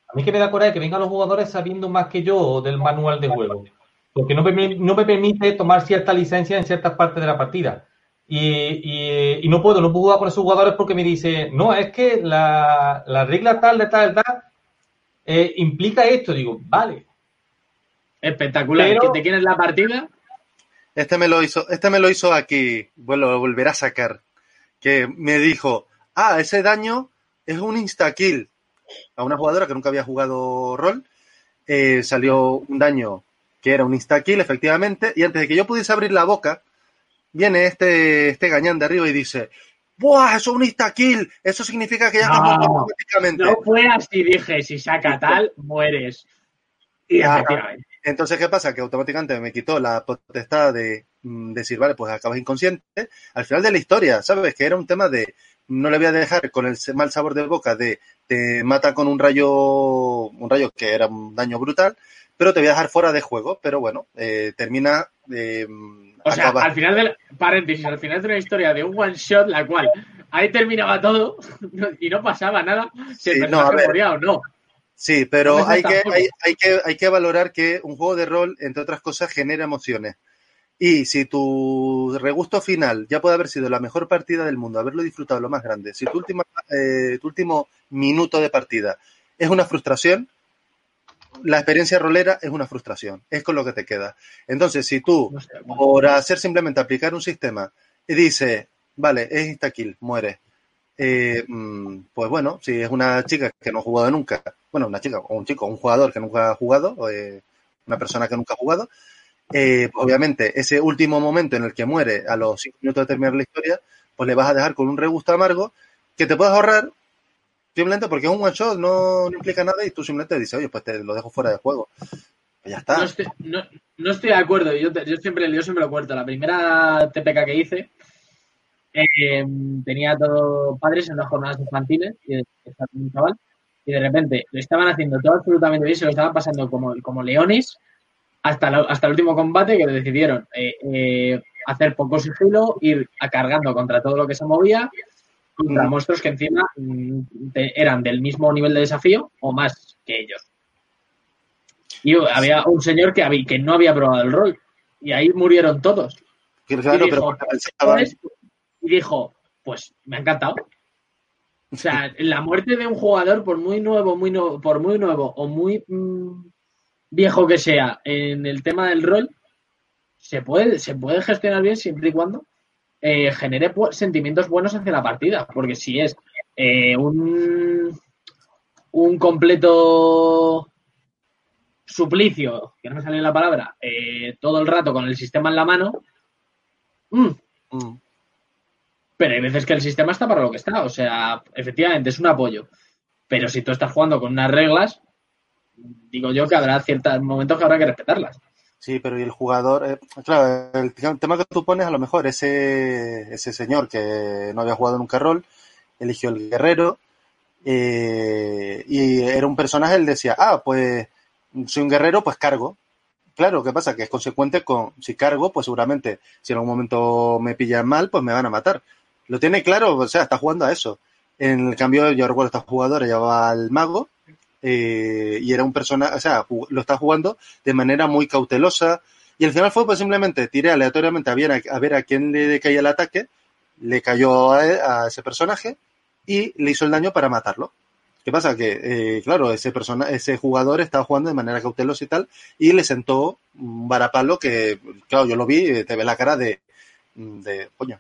A mí que me da coraje que vengan los jugadores sabiendo más que yo del manual de juego. Porque no me, no me permite tomar cierta licencia en ciertas partes de la partida. Y, y, y, no puedo, no puedo jugar con esos jugadores porque me dice, no, es que la, la regla tal de tal, tal, eh, implica esto. Digo, vale. Espectacular. Pero, ¿De quién es la partida? Este me lo hizo, este me lo hizo aquí, bueno, lo volverá a sacar. Que me dijo, ah, ese daño es un insta-kill. A una jugadora que nunca había jugado rol, eh, salió un daño que era un insta-kill, efectivamente, y antes de que yo pudiese abrir la boca, viene este, este gañán de arriba y dice, ¡Buah! Eso es un insta-kill. Eso significa que ya no, estás. No fue así, dije, si saca tal, mueres. Y efectivamente. Entonces, ¿qué pasa? Que automáticamente me quitó la potestad de mm, decir, vale, pues acabas inconsciente. Al final de la historia, ¿sabes? Que era un tema de no le voy a dejar con el mal sabor de boca de te mata con un rayo, un rayo que era un daño brutal, pero te voy a dejar fuera de juego. Pero bueno, eh, termina. Eh, O sea, acaba- al final del paréntesis, al final de una historia de un one shot, la cual ahí terminaba todo y no pasaba nada, si el Sí, no, personaje moría o no. Sí, pero No hay que, hay, hay que, hay que valorar que un juego de rol, entre otras cosas, genera emociones. Y si tu regusto final ya puede haber sido la mejor partida del mundo, haberlo disfrutado lo más grande, si tu, última, eh, tu último minuto de partida es una frustración, la experiencia rolera es una frustración, es con lo que te queda. Entonces, si tú, por hacer simplemente aplicar un sistema, y dices, vale, es insta-kill, muere. Eh, mm, pues bueno, si es una chica que no ha jugado nunca, bueno, una chica o un chico, un jugador que nunca ha jugado, o, eh, una persona que nunca ha jugado, eh, obviamente ese último momento en el que muere a los cinco minutos de terminar la historia, pues le vas a dejar con un regusto amargo que te puedes ahorrar simplemente porque es un one shot, no, no implica nada y tú simplemente dices, oye, pues te lo dejo fuera de juego. Pues ya está. No estoy, no, estoy de acuerdo. Yo, yo siempre, yo siempre lo cuento. La primera TPK que hice eh, tenía todo padres en las jornadas infantiles y un chaval y de repente lo estaban haciendo todo absolutamente bien, se lo estaban pasando como, como leones hasta, la- hasta el último combate que decidieron eh, eh, hacer poco sigilo, ir a cargando contra todo lo que se movía, contra Mm. monstruos que encima mm, eran del mismo nivel de desafío o más que ellos. Y había un señor que, había, que no había probado el rol. Y ahí murieron todos. Claro, y pero dijo, pensaban- y dijo, pues me ha encantado. O sea, [LAUGHS] la muerte de un jugador, por muy nuevo, muy nuevo, por muy nuevo o muy mm, viejo que sea en el tema del rol, se puede, se puede gestionar bien siempre y cuando eh, genere sentimientos buenos hacia la partida. Porque si es eh, un, un completo suplicio, que no me sale la palabra, eh, todo el rato con el sistema en la mano, mm, Mm. pero hay veces que el sistema está para lo que está. O sea, efectivamente es un apoyo. Pero si tú estás jugando con unas reglas, digo yo que habrá ciertos momentos que habrá que respetarlas. Sí, pero y el jugador, eh, claro, el tema que tú pones a lo mejor, ese, ese señor que no había jugado nunca rol, eligió el guerrero, eh, y era un personaje, él decía, ah, pues soy un guerrero, pues cargo. Claro, ¿qué pasa? Que es consecuente con, si cargo, pues seguramente, si en algún momento me pillan mal, pues me van a matar. Lo tiene claro, o sea, está jugando a eso. En el cambio, yo recuerdo esta jugadora llevaba al mago, eh, y era un personaje, o sea, lo está jugando de manera muy cautelosa. Y al final fue pues simplemente tiré aleatoriamente a ver a, ver a quién le caía el ataque, le cayó a, a ese personaje y le hizo el daño para matarlo. ¿Qué pasa? Que, eh, claro, ese, persona, ese jugador estaba jugando de manera cautelosa y tal, y le sentó un varapalo que, claro, yo lo vi, eh, te ve la cara de, de coño,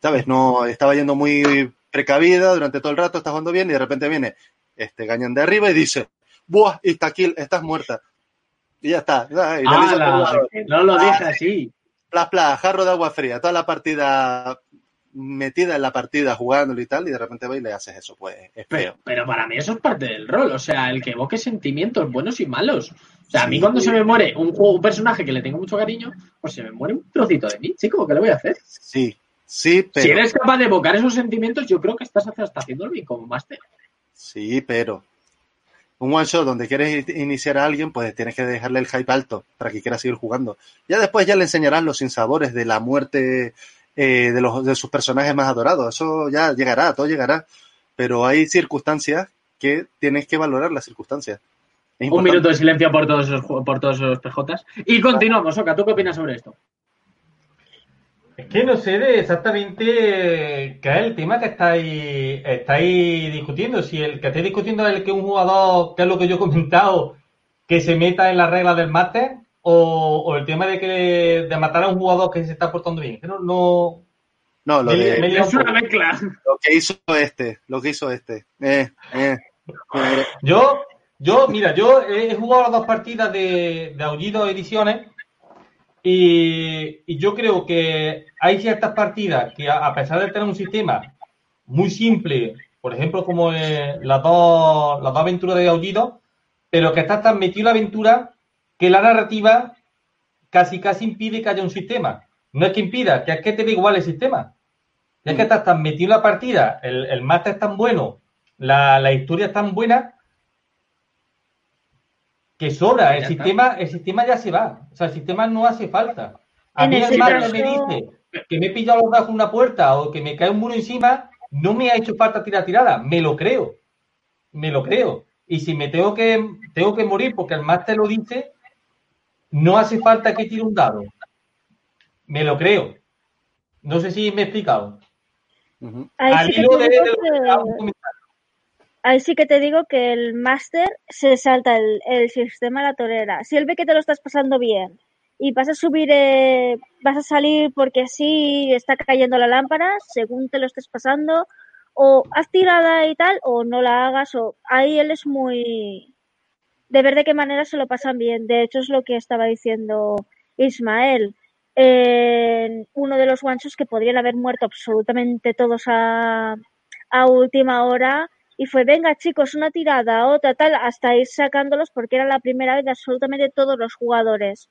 ¿sabes? No, estaba yendo muy precavida durante todo el rato, está jugando bien, y de repente viene este gañán de arriba y dice, ¡buah! Insta-kill, estás muerta. Y ya está. y el jugador. No lo dije así. plas, plas, jarro de agua fría, toda la partida metida en la partida jugándolo y tal, y de repente va y le haces eso, pues es feo. pero para mí eso es parte del rol, o sea, el que evoque sentimientos buenos y malos. O sea, a mí Sí. cuando se me muere un, juego, un personaje que le tengo mucho cariño, pues se me muere un trocito de mí, chico, ¿qué le voy a hacer? Sí, sí, pero. Si eres capaz de evocar esos sentimientos, yo creo que estás hasta haciéndolo bien como máster. Sí, pero. Un one shot donde quieres iniciar a alguien, pues tienes que dejarle el hype alto para que quiera seguir jugando. Ya después ya le enseñarás los sinsabores de la muerte eh, de, los, de sus personajes más adorados. Eso ya llegará, todo llegará. Pero hay circunstancias que tienes que valorar las circunstancias. Un minuto de silencio por todos esos, por todos esos PJs. Y continuamos, Oka, ¿tú qué opinas sobre esto? Es que no sé de exactamente qué es el tema que estáis, estáis discutiendo. Si el que estáis discutiendo es el que un jugador, que es lo que yo he comentado, que se meta en las reglas del máster, o, o el tema de que de matar a un jugador que se está portando bien. Que no, no No, lo, me- de- me Es un una mezcla. lo que hizo este, lo que hizo este. Eh, eh. Eh, Yo, yo, mira, yo he, he jugado las dos partidas de, de Aullido Ediciones y, y yo creo que hay ciertas partidas que a, pesar de tener un sistema muy simple, por ejemplo, como eh, las, dos, las dos aventuras de Aullido, pero que estás tan metido en la aventura que la narrativa casi casi impide que haya un sistema. No es que impida, que es que te da igual el sistema. Ya que estás tan metido en la partida, el, el máster es tan bueno, la, la historia es tan buena, que sobra. El está. sistema, el sistema ya se va. O sea, el sistema no hace falta. A En mí el caso- me dice que me he pillado los brazos en una puerta o que me cae un muro encima, no me ha hecho falta tirar tirada. Me lo creo. Me lo creo. Y si me tengo que, tengo que morir porque el máster lo dice, no hace falta que tire un dado. Me lo creo. No sé si me he explicado. Al hilo de, de de. Ahí sí que te digo que el máster se salta el, sistema a la torera. Si él ve que te lo estás pasando bien y vas a subir, eh, vas a salir porque sí está cayendo la lámpara, según te lo estés pasando, o haz tirada y tal, o no la hagas, o ahí él es muy de ver de qué manera se lo pasan bien. De hecho, es lo que estaba diciendo Ismael. En uno de los guanchos que podrían haber muerto absolutamente todos a última hora y fue, venga chicos, una tirada, otra tal, hasta ir sacándolos porque era la primera vez de absolutamente todos los jugadores.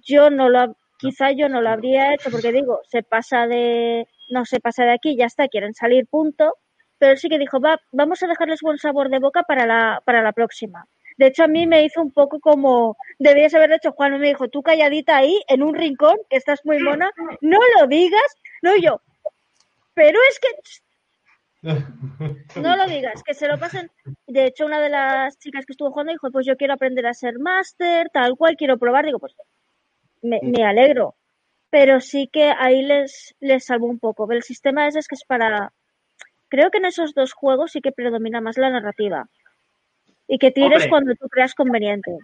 Yo no lo, quizá yo no lo habría hecho porque digo, se pasa de, no se pasa de aquí, ya está, quieren salir, punto. Pero él sí que dijo, va, vamos a dejarles buen sabor de boca para la, para la próxima. De hecho, a mí me hizo un poco como, debías haberlo hecho, Juan, me dijo, tú calladita ahí, en un rincón, que estás muy mona, no lo digas, no yo. Pero es que no lo digas, que se lo pasen. De hecho, una de las chicas que estuvo jugando dijo, pues yo quiero aprender a ser máster, tal cual, quiero probar. Digo, pues me, me alegro. Pero sí que ahí les, les salvo un poco. El sistema ese es que es para... Creo que en esos dos juegos sí que predomina más la narrativa. Y que tires Hombre. cuando tú creas conveniente.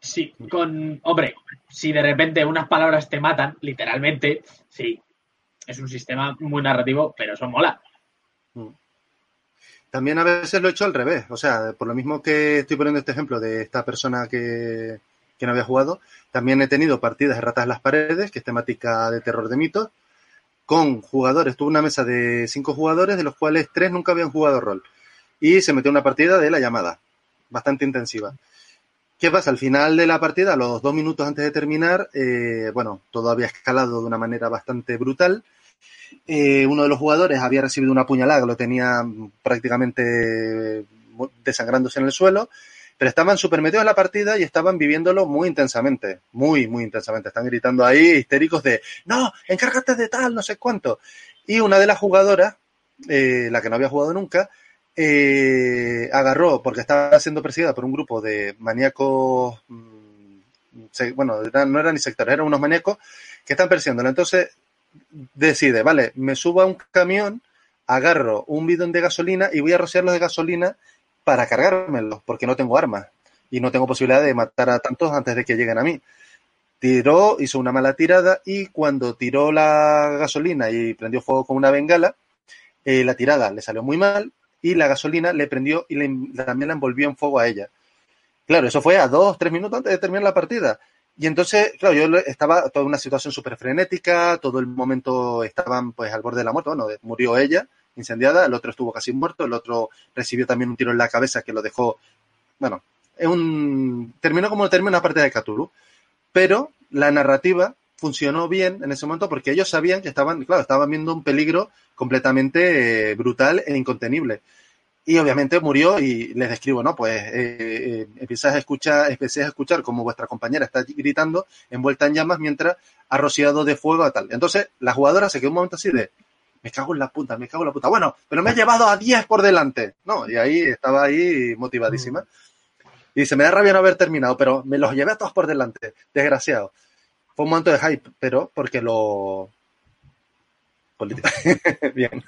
Sí, con. Hombre, si de repente unas palabras te matan, literalmente, sí. Es un sistema muy narrativo, pero eso mola. También a veces lo he hecho al revés. O sea, por lo mismo que estoy poniendo este ejemplo de esta persona que, que no había jugado, también he tenido partidas de ratas en las paredes, que es temática de terror de mitos, con jugadores. Tuve una mesa de cinco jugadores, de los cuales tres nunca habían jugado rol. Y se metió una partida de la llamada, bastante intensiva. ¿Qué pasa? Al final de la partida, a los dos minutos antes de terminar, eh, bueno, todo había escalado de una manera bastante brutal. Eh, uno de los jugadores había recibido una puñalada lo tenía prácticamente desangrándose en el suelo, pero estaban súper metidos en la partida y estaban viviéndolo muy intensamente, muy, muy intensamente. Están gritando ahí histéricos de, no, encárgate de tal, no sé cuánto. Y una de las jugadoras, eh, la que no había jugado nunca, eh, agarró, porque estaba siendo perseguida por un grupo de maníacos, mm, bueno, no eran ni sectores, eran unos maníacos que están persiguiéndola. Entonces decide, vale, me subo a un camión, agarro un bidón de gasolina y voy a rociarlos de gasolina para cargármelos, porque no tengo armas y no tengo posibilidad de matar a tantos antes de que lleguen a mí. Tiró, hizo una mala tirada y cuando tiró la gasolina y prendió fuego con una bengala, eh, la tirada le salió muy mal y la gasolina le prendió y le- también la envolvió en fuego a ella. Claro, eso fue a dos, tres minutos antes de terminar la partida. Y entonces, claro, yo estaba toda una situación súper frenética, todo el momento estaban pues al borde de la muerte, bueno, murió ella incendiada, el otro estuvo casi muerto, el otro recibió también un tiro en la cabeza que lo dejó, bueno, es terminó como terminó una parte de Cthulhu, pero la narrativa funcionó bien en ese momento porque ellos sabían que estaban, claro, estaban viendo un peligro completamente eh, brutal e incontenible. Y obviamente murió y les describo, ¿no? Pues eh, eh a escuchar, empecé a escuchar como vuestra compañera está gritando, envuelta en llamas, mientras ha rociado de fuego a tal. Entonces, la jugadora se quedó un momento así de, me cago en la puta, me cago en la puta. Bueno, pero me he llevado a 10 por delante. No, y ahí estaba ahí motivadísima. Y dice, me da rabia no haber terminado, pero me los llevé a todos por delante. Desgraciado. Fue un momento de hype, pero porque lo... [LAUGHS] Bien.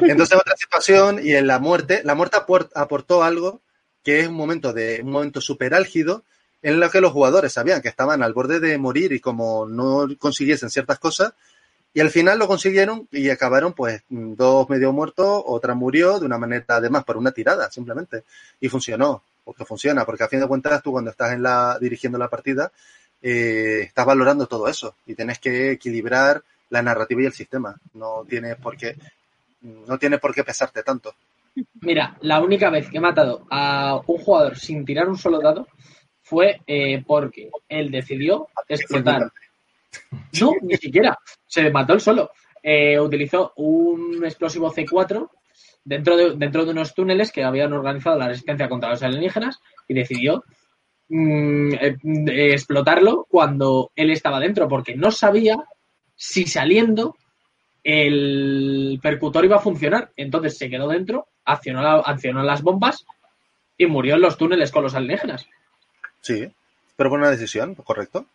Entonces otra situación y en la muerte, la muerte aportó algo que es un momento de un momento súper álgido en lo que los jugadores sabían que estaban al borde de morir y como no consiguiesen ciertas cosas, y al final lo consiguieron y acabaron pues dos medio muertos, otra murió de una manera además por una tirada simplemente. Y funcionó, porque funciona, porque a fin de cuentas tú cuando estás en la dirigiendo la partida eh, estás valorando todo eso y tienes que equilibrar la narrativa y el sistema, no tienes por qué no tiene por qué pesarte tanto. Mira, la única vez que he matado a un jugador sin tirar un solo dado fue eh, porque él decidió explotar. No, ni siquiera. Se mató él solo. Eh, utilizó un explosivo C4 dentro de, dentro de unos túneles que habían organizado la resistencia contra los alienígenas y decidió mm, eh, explotarlo cuando él estaba dentro, porque no sabía si saliendo el percutor iba a funcionar. Entonces se quedó dentro, accionó, accionó las bombas y murió en los túneles con los alienígenas. Sí, pero fue una decisión, ¿correcto?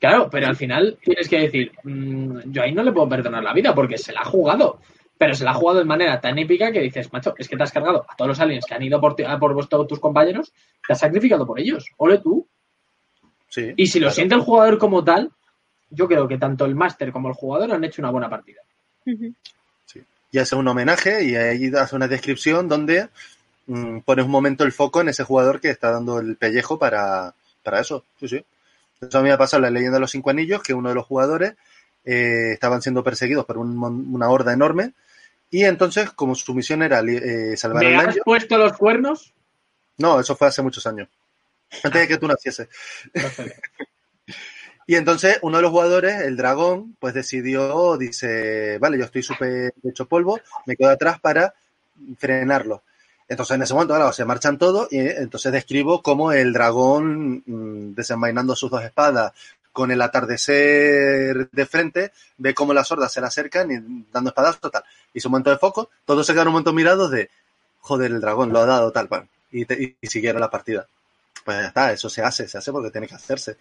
Claro, pero al final tienes que decir, mm, yo ahí no le puedo perdonar la vida porque se la ha jugado. Pero se la ha jugado de manera tan épica que dices, macho, es que te has cargado a todos los aliens que han ido por, por tus compañeros, te has sacrificado por ellos. Ole tú. Sí, y si lo siente el jugador como tal, yo creo que tanto el máster como el jugador han hecho una buena partida. Sí. Y hace un homenaje y ahí hace una descripción donde mm, pones un momento el foco en ese jugador que está dando el pellejo para, para eso. Sí, sí. Eso a mí me ha pasado en la leyenda de los cinco anillos, que uno de los jugadores eh, estaban siendo perseguidos por una horda enorme y entonces, como su misión era eh, salvar ¿Me has puesto los cuernos? No, eso fue hace muchos años. Antes de que tú nacieses. Y entonces uno de los jugadores, el dragón, pues decidió, dice, vale, yo estoy súper hecho polvo, me quedo atrás para frenarlo. Entonces en ese momento, claro, se marchan todos y entonces describo cómo el dragón mm, desenvainando sus dos espadas con el atardecer de frente, ve cómo las hordas se le acercan y dando espadas total. Y su momento de foco, todos se quedan un momento mirados de, joder, el dragón lo ha dado tal, y, y siguieron la partida. Pues ya está, eso se hace, se hace porque tiene que hacerse.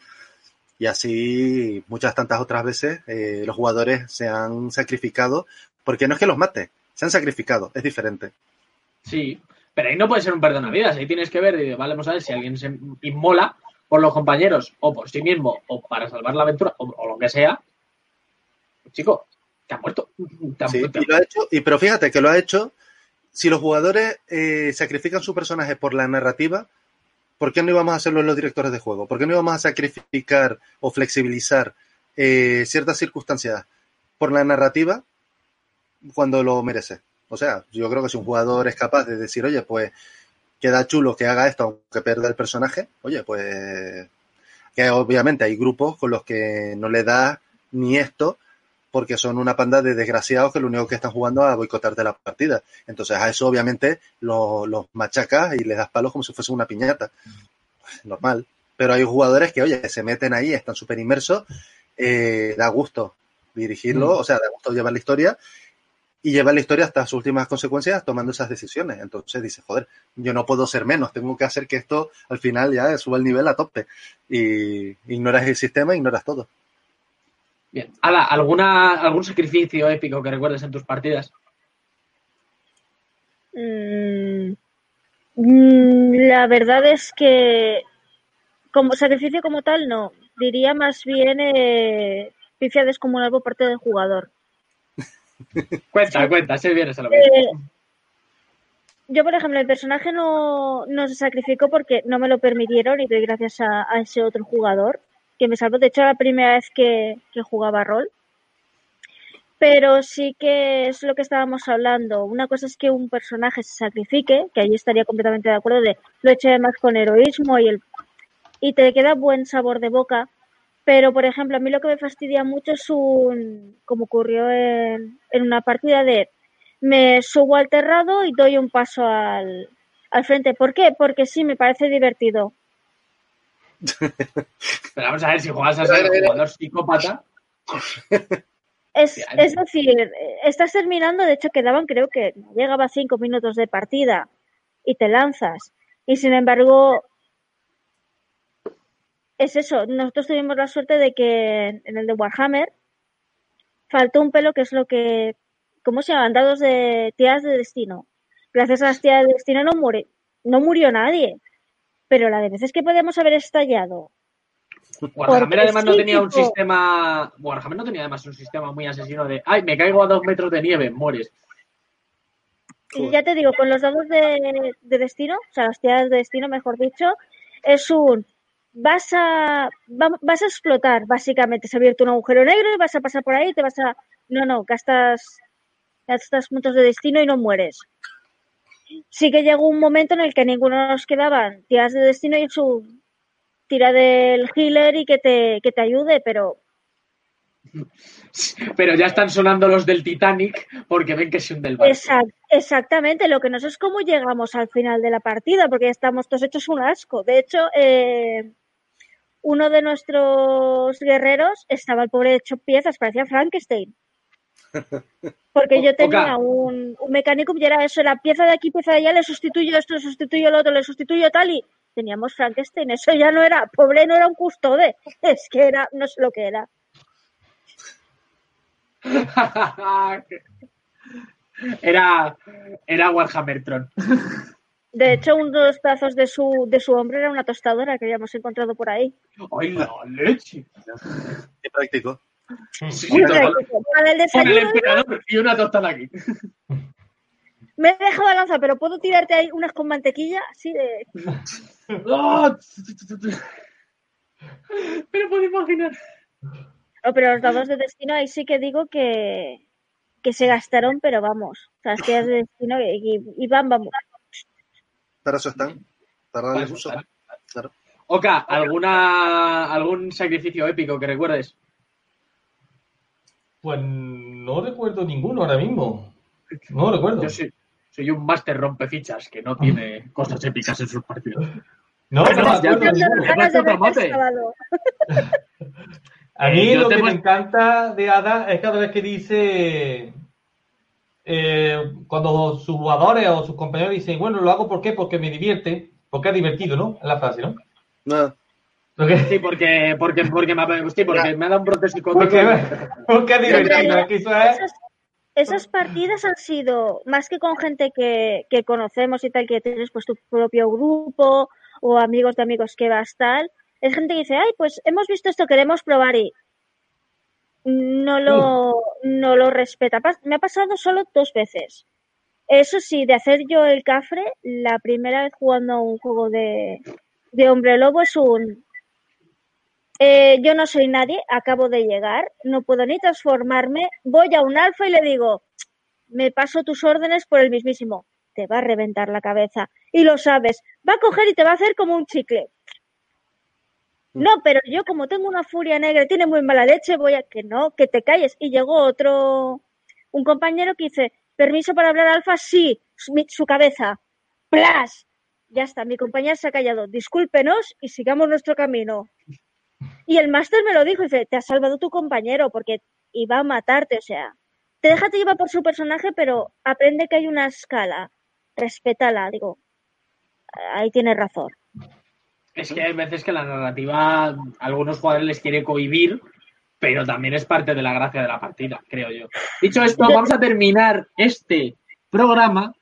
Y así muchas tantas otras veces eh, los jugadores se han sacrificado, porque no es que los mate, se han sacrificado, es diferente. Sí, pero ahí no puede ser un perdonavidas, ahí tienes que ver, vale, vamos a ver si alguien se inmola por los compañeros o por sí mismo o para salvar la aventura o, lo que sea. Chico, te ha muerto. sí, Y lo ha hecho, y, pero fíjate que lo ha hecho, si los jugadores eh, sacrifican su personaje por la narrativa, ¿por qué no íbamos a hacerlo en los directores de juego? ¿Por qué no íbamos a sacrificar o flexibilizar eh, ciertas circunstancias por la narrativa cuando lo merece? O sea, yo creo que si un jugador es capaz de decir, oye, pues queda chulo que haga esto aunque pierda el personaje, oye, pues que obviamente hay grupos con los que no le da ni esto porque son una panda de desgraciados que lo único que están jugando a boicotarte la partida. Entonces a eso obviamente los lo machacas y les das palos como si fuese una piñata. Normal. Pero hay jugadores que, oye, se meten ahí, están súper inmersos, eh, da gusto dirigirlo, mm. o sea, da gusto llevar la historia y llevar la historia hasta sus últimas consecuencias tomando esas decisiones. Entonces dice, joder, yo no puedo ser menos, tengo que hacer que esto al final ya suba el nivel a tope. Y ignoras el sistema, ignoras todo. Bien. ¿alguna, ¿algún sacrificio épico que recuerdes en tus partidas? Mm, mm, la verdad es que como sacrificio como tal no. Diría más bien eh, pifia descomunal por parte del jugador. [LAUGHS] cuenta, cuenta, si vienes a lo mismo. Eh, yo, por ejemplo, el personaje no, no se sacrificó porque no me lo permitieron y doy gracias a, a ese otro jugador que me salvó. De hecho, era la primera vez que, que jugaba rol. Pero sí que es lo que estábamos hablando. Una cosa es que un personaje se sacrifique, que ahí estaría completamente de acuerdo de lo hecho además con heroísmo y el y te queda buen sabor de boca. Pero, por ejemplo, a mí lo que me fastidia mucho es un, como ocurrió en, en una partida de me subo al terrado y doy un paso al, al frente. ¿Por qué? Porque sí, me parece divertido. [LAUGHS] Pero vamos a ver, si juegas a ser jugador psicópata, Es, [LAUGHS] es decir, estás terminando, de hecho quedaban creo que llegaba a cinco minutos de partida y te lanzas. Y sin embargo, es eso, nosotros tuvimos la suerte de que en el de Warhammer faltó un pelo que es lo que, ¿cómo se llaman? Dados de tiras de destino. Gracias a las tiras de destino no muere, no murió nadie. Pero la de veces que podíamos haber estallado Warhammer además no tenía un sistema. Warhammer no tenía además un sistema muy asesino de. ¡Ay, me caigo a dos metros de nieve! Mueres. Y ya te digo, con los dados de, de destino, o sea, las tiradas de destino, mejor dicho, es un vas a va- vas a explotar, básicamente. Se ha abierto un agujero negro y vas a pasar por ahí y te vas a. No, no, gastas, gastas puntos de destino y no mueres. Sí que llegó un momento en el que ninguno nos quedaban tiradas de destino y su tira del healer y que te, que te ayude, pero [LAUGHS] Pero ya están sonando los del Titanic porque ven que se hunde el barco. Exact- exactamente, lo que no sé es cómo llegamos al final de la partida, porque ya estamos todos hechos un asco. De hecho, eh, uno de nuestros guerreros estaba el pobre hecho piezas, parecía Frankenstein. [LAUGHS] Porque yo tenía un, un mecánico y era eso, era pieza de aquí, pieza de allá, le sustituyo esto, le sustituyo lo otro, le sustituyo tal y teníamos Frankenstein. Eso ya no era, pobre no era un custode, [LAUGHS] es que era, no sé lo que era. [LAUGHS] era, era Warhammer Tron. [LAUGHS] De hecho, uno de los pedazos de su, de su hombro era una tostadora que habíamos encontrado por ahí. ¡Ay, la leche! Qué práctico. Sí, Muy total. práctico. Para el Con el desayuno emperador y una tostada aquí. [LAUGHS] me he dejado la lanza, pero puedo tirarte ahí unas con mantequilla, así de... [LAUGHS] Pero puedo imaginar. No, pero los dados de destino ahí sí que digo que, que se gastaron, pero vamos. O sea, las tiras de destino y, y- y van, vamos. Para eso están. Para darles uso. Claro. Oka, ¿alguna, ¿algún sacrificio épico que recuerdes? Pues no recuerdo ninguno ahora mismo. No recuerdo. Yo soy, soy un máster rompefichas que no tiene cosas épicas en sus partidos. No, Bueno, no ya te-. [LAUGHS] A mí Eh, lo que me encanta de Ada es cada vez que dice, eh, cuando sus jugadores o sus compañeros dicen, bueno, lo hago ¿por qué? Porque me divierte, porque es divertido, ¿no? Es la frase, ¿no? No, Lo que- Sí, porque, porque, porque, me, sí, porque me ha dado un brote psicótico. porque, porque divertido, realidad, es que eso es... Esas, esas partidas han sido más que con gente que, que conocemos y tal, que tienes pues tu propio grupo o amigos de amigos que vas tal. Es gente que dice, ay, pues hemos visto esto, queremos probar y no lo, no lo respeta. Me ha pasado solo dos veces. Eso sí, de hacer yo el cafre, la primera vez jugando a un juego de, de hombre lobo es un eh, yo no soy nadie, acabo de llegar, no puedo ni transformarme, voy a un alfa y le digo, me paso tus órdenes por el mismísimo, te va a reventar la cabeza. Y lo sabes, va a coger y te va a hacer como un chicle. No, pero yo como tengo una furia negra y tiene muy mala leche, voy a que no, que te calles. Y llegó otro, un compañero que dice, permiso para hablar alfa, sí, su, su cabeza. ¡Plas! Ya está, mi compañero se ha callado. Discúlpenos y sigamos nuestro camino. Y el máster me lo dijo, dice, te ha salvado tu compañero porque iba a matarte, o sea, te déjate llevar por su personaje, pero aprende que hay una escala, respétala, digo, ahí tienes razón. Es que hay veces que la narrativa a algunos jugadores les quiere cohibir, pero también es parte de la gracia de la partida, creo yo. Dicho esto, vamos a terminar este programa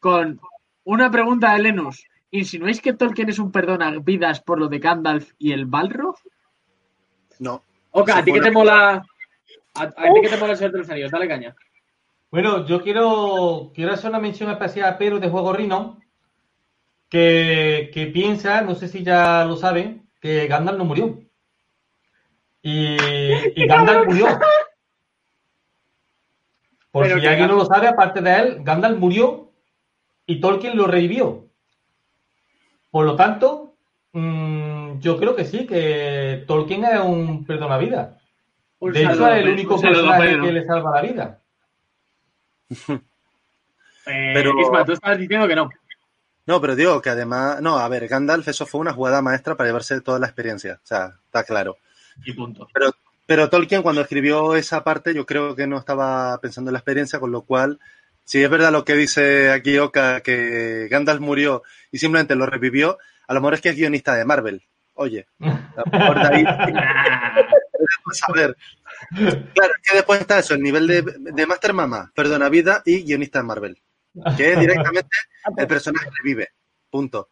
con una pregunta de Lenus. ¿Insinuáis que Tolkien es un perdona vidas por lo de Gandalf y el Balrog? No. Oka, ¿a ti qué te mola? ¿A, a ti qué te mola el Señor de los Anillos? Dale caña. Bueno, yo quiero, quiero hacer una mención especial a Pedro de Juego Rino, que, que piensa, no sé si ya lo saben, que Gandalf no murió. Y, y [LAUGHS] Gandalf murió. Por Pero si alguien no lo sabe, aparte de él, Gandalf murió y Tolkien lo revivió. Por lo tanto, mm, yo creo que sí, que Tolkien es un perdonavida. Un De hecho, saludo, es el único personaje que le salva la vida. [LAUGHS] Eh, Pero- Isma, tú estabas diciendo que no. No, pero digo que además, no, a ver, Gandalf, eso fue una jugada maestra para llevarse toda la experiencia, o sea, está claro. Y punto. Pero, pero Tolkien cuando escribió esa parte yo creo que no estaba pensando en la experiencia, con lo cual, si es verdad lo que dice aquí Oka, que Gandalf murió y simplemente lo revivió, a lo mejor es que es guionista de Marvel. Oye, [LAUGHS] a lo mejor [LAUGHS] Vamos a ver. Claro, es que después está eso, el nivel de, de Master Mama, Perdona Vida y guionista de Marvel. Que es [LAUGHS] directamente el personaje revive. Punto.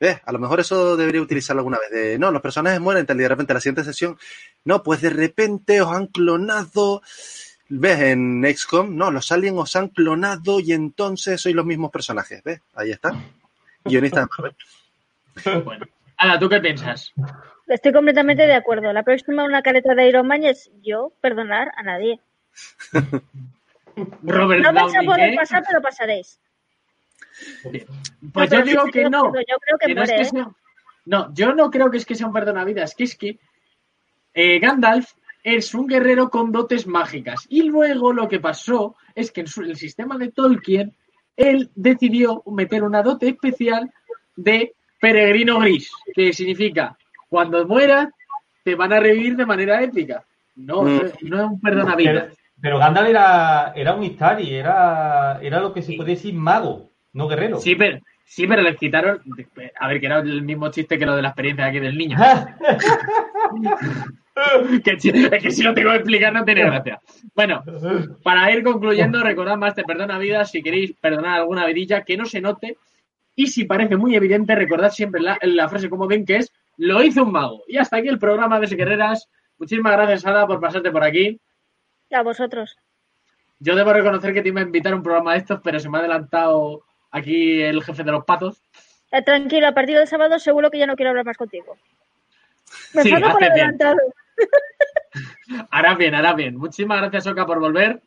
¿Ves? A lo mejor eso debería utilizarlo alguna vez. De, no, los personajes mueren tal y de repente la siguiente sesión. No, pues de repente os han clonado. ¿Ves? En XCOM, no, los aliens os han clonado y entonces sois los mismos personajes. ¿Ves? Ahí está. Guionista de Marvel. Bueno. Ala, ¿tú qué piensas? Estoy completamente de acuerdo. La próxima una careta de Iron Man es yo perdonar a nadie. [LAUGHS] Robert No vais a poder ¿qué? pasar, pero pasaréis. Pues No, yo digo que no. Yo creo que que no es que ¿eh? sea- No, yo no creo que es que sea un perdonavidas, que es que eh, Gandalf es un guerrero con dotes mágicas. Y luego lo que pasó es que en su- el sistema de Tolkien, él decidió meter una dote especial de peregrino gris, que significa, cuando mueras, te van a revivir de manera épica. No, Mm. no, es un perdonavidas. Pero, pero Gandalf era, era un Istari, era, era lo que se puede decir mago, no guerrero. Sí, pero, sí, pero les quitaron. A ver, que era el mismo chiste que lo de la experiencia aquí del niño. [LAUGHS] [LAUGHS] que, es que si lo tengo que explicar no tiene gracia. Bueno, para ir concluyendo, recordad más te perdona vida si queréis perdonar alguna vidilla que no se note. Y si parece muy evidente, recordad siempre la, la frase como ven que es lo hizo un mago. Y hasta aquí el programa de Guerreras. Muchísimas gracias, Ada, por pasarte por aquí. A vosotros. Yo debo reconocer que te iba a invitar a un programa de estos, pero se me ha adelantado aquí el jefe de los patos. Eh, tranquilo, a partir del sábado seguro que ya no quiero hablar más contigo. Me Sí, por adelantado. [LAUGHS] Hará bien, hará bien. Muchísimas gracias, Oka, por volver.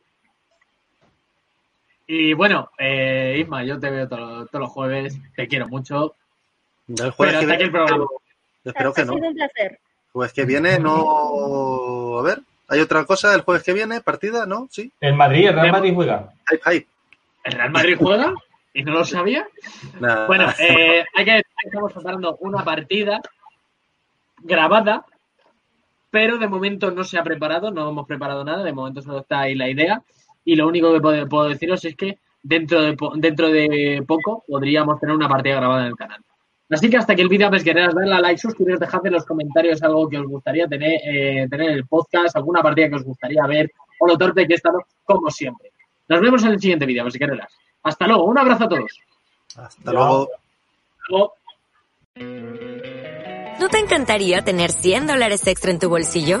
Y bueno, eh, Isma, yo te veo todo- todos los jueves. Te quiero mucho. El jueves Pero que hasta aquí viene, el programa. espero que ha no. sido un placer. Jueves que viene, no. A ver, ¿hay otra cosa el jueves que viene? ¿Partida? ¿No? ¿Sí? El Madrid, el Real Madrid juega. Hype, hype. ¿El Real Madrid juega? ¿Y no lo sabía? Nah. Bueno, eh, hay que estamos preparando una partida grabada, pero de momento no se ha preparado, no hemos preparado nada, de momento solo está ahí la idea. Y lo único que puedo, puedo deciros es que dentro de, dentro de poco podríamos tener una partida grabada en el canal. Así que hasta que el vídeo pues queréis darle a like, suscribiros, dejad en los comentarios algo que os gustaría tener, eh, tener en el podcast, alguna partida que os gustaría ver, o lo torpe que he estado, como siempre. Nos vemos en el siguiente vídeo, pues Hasta luego, un abrazo a todos. Hasta luego. Hasta luego. ¿No te encantaría tener 100 dólares extra en tu bolsillo?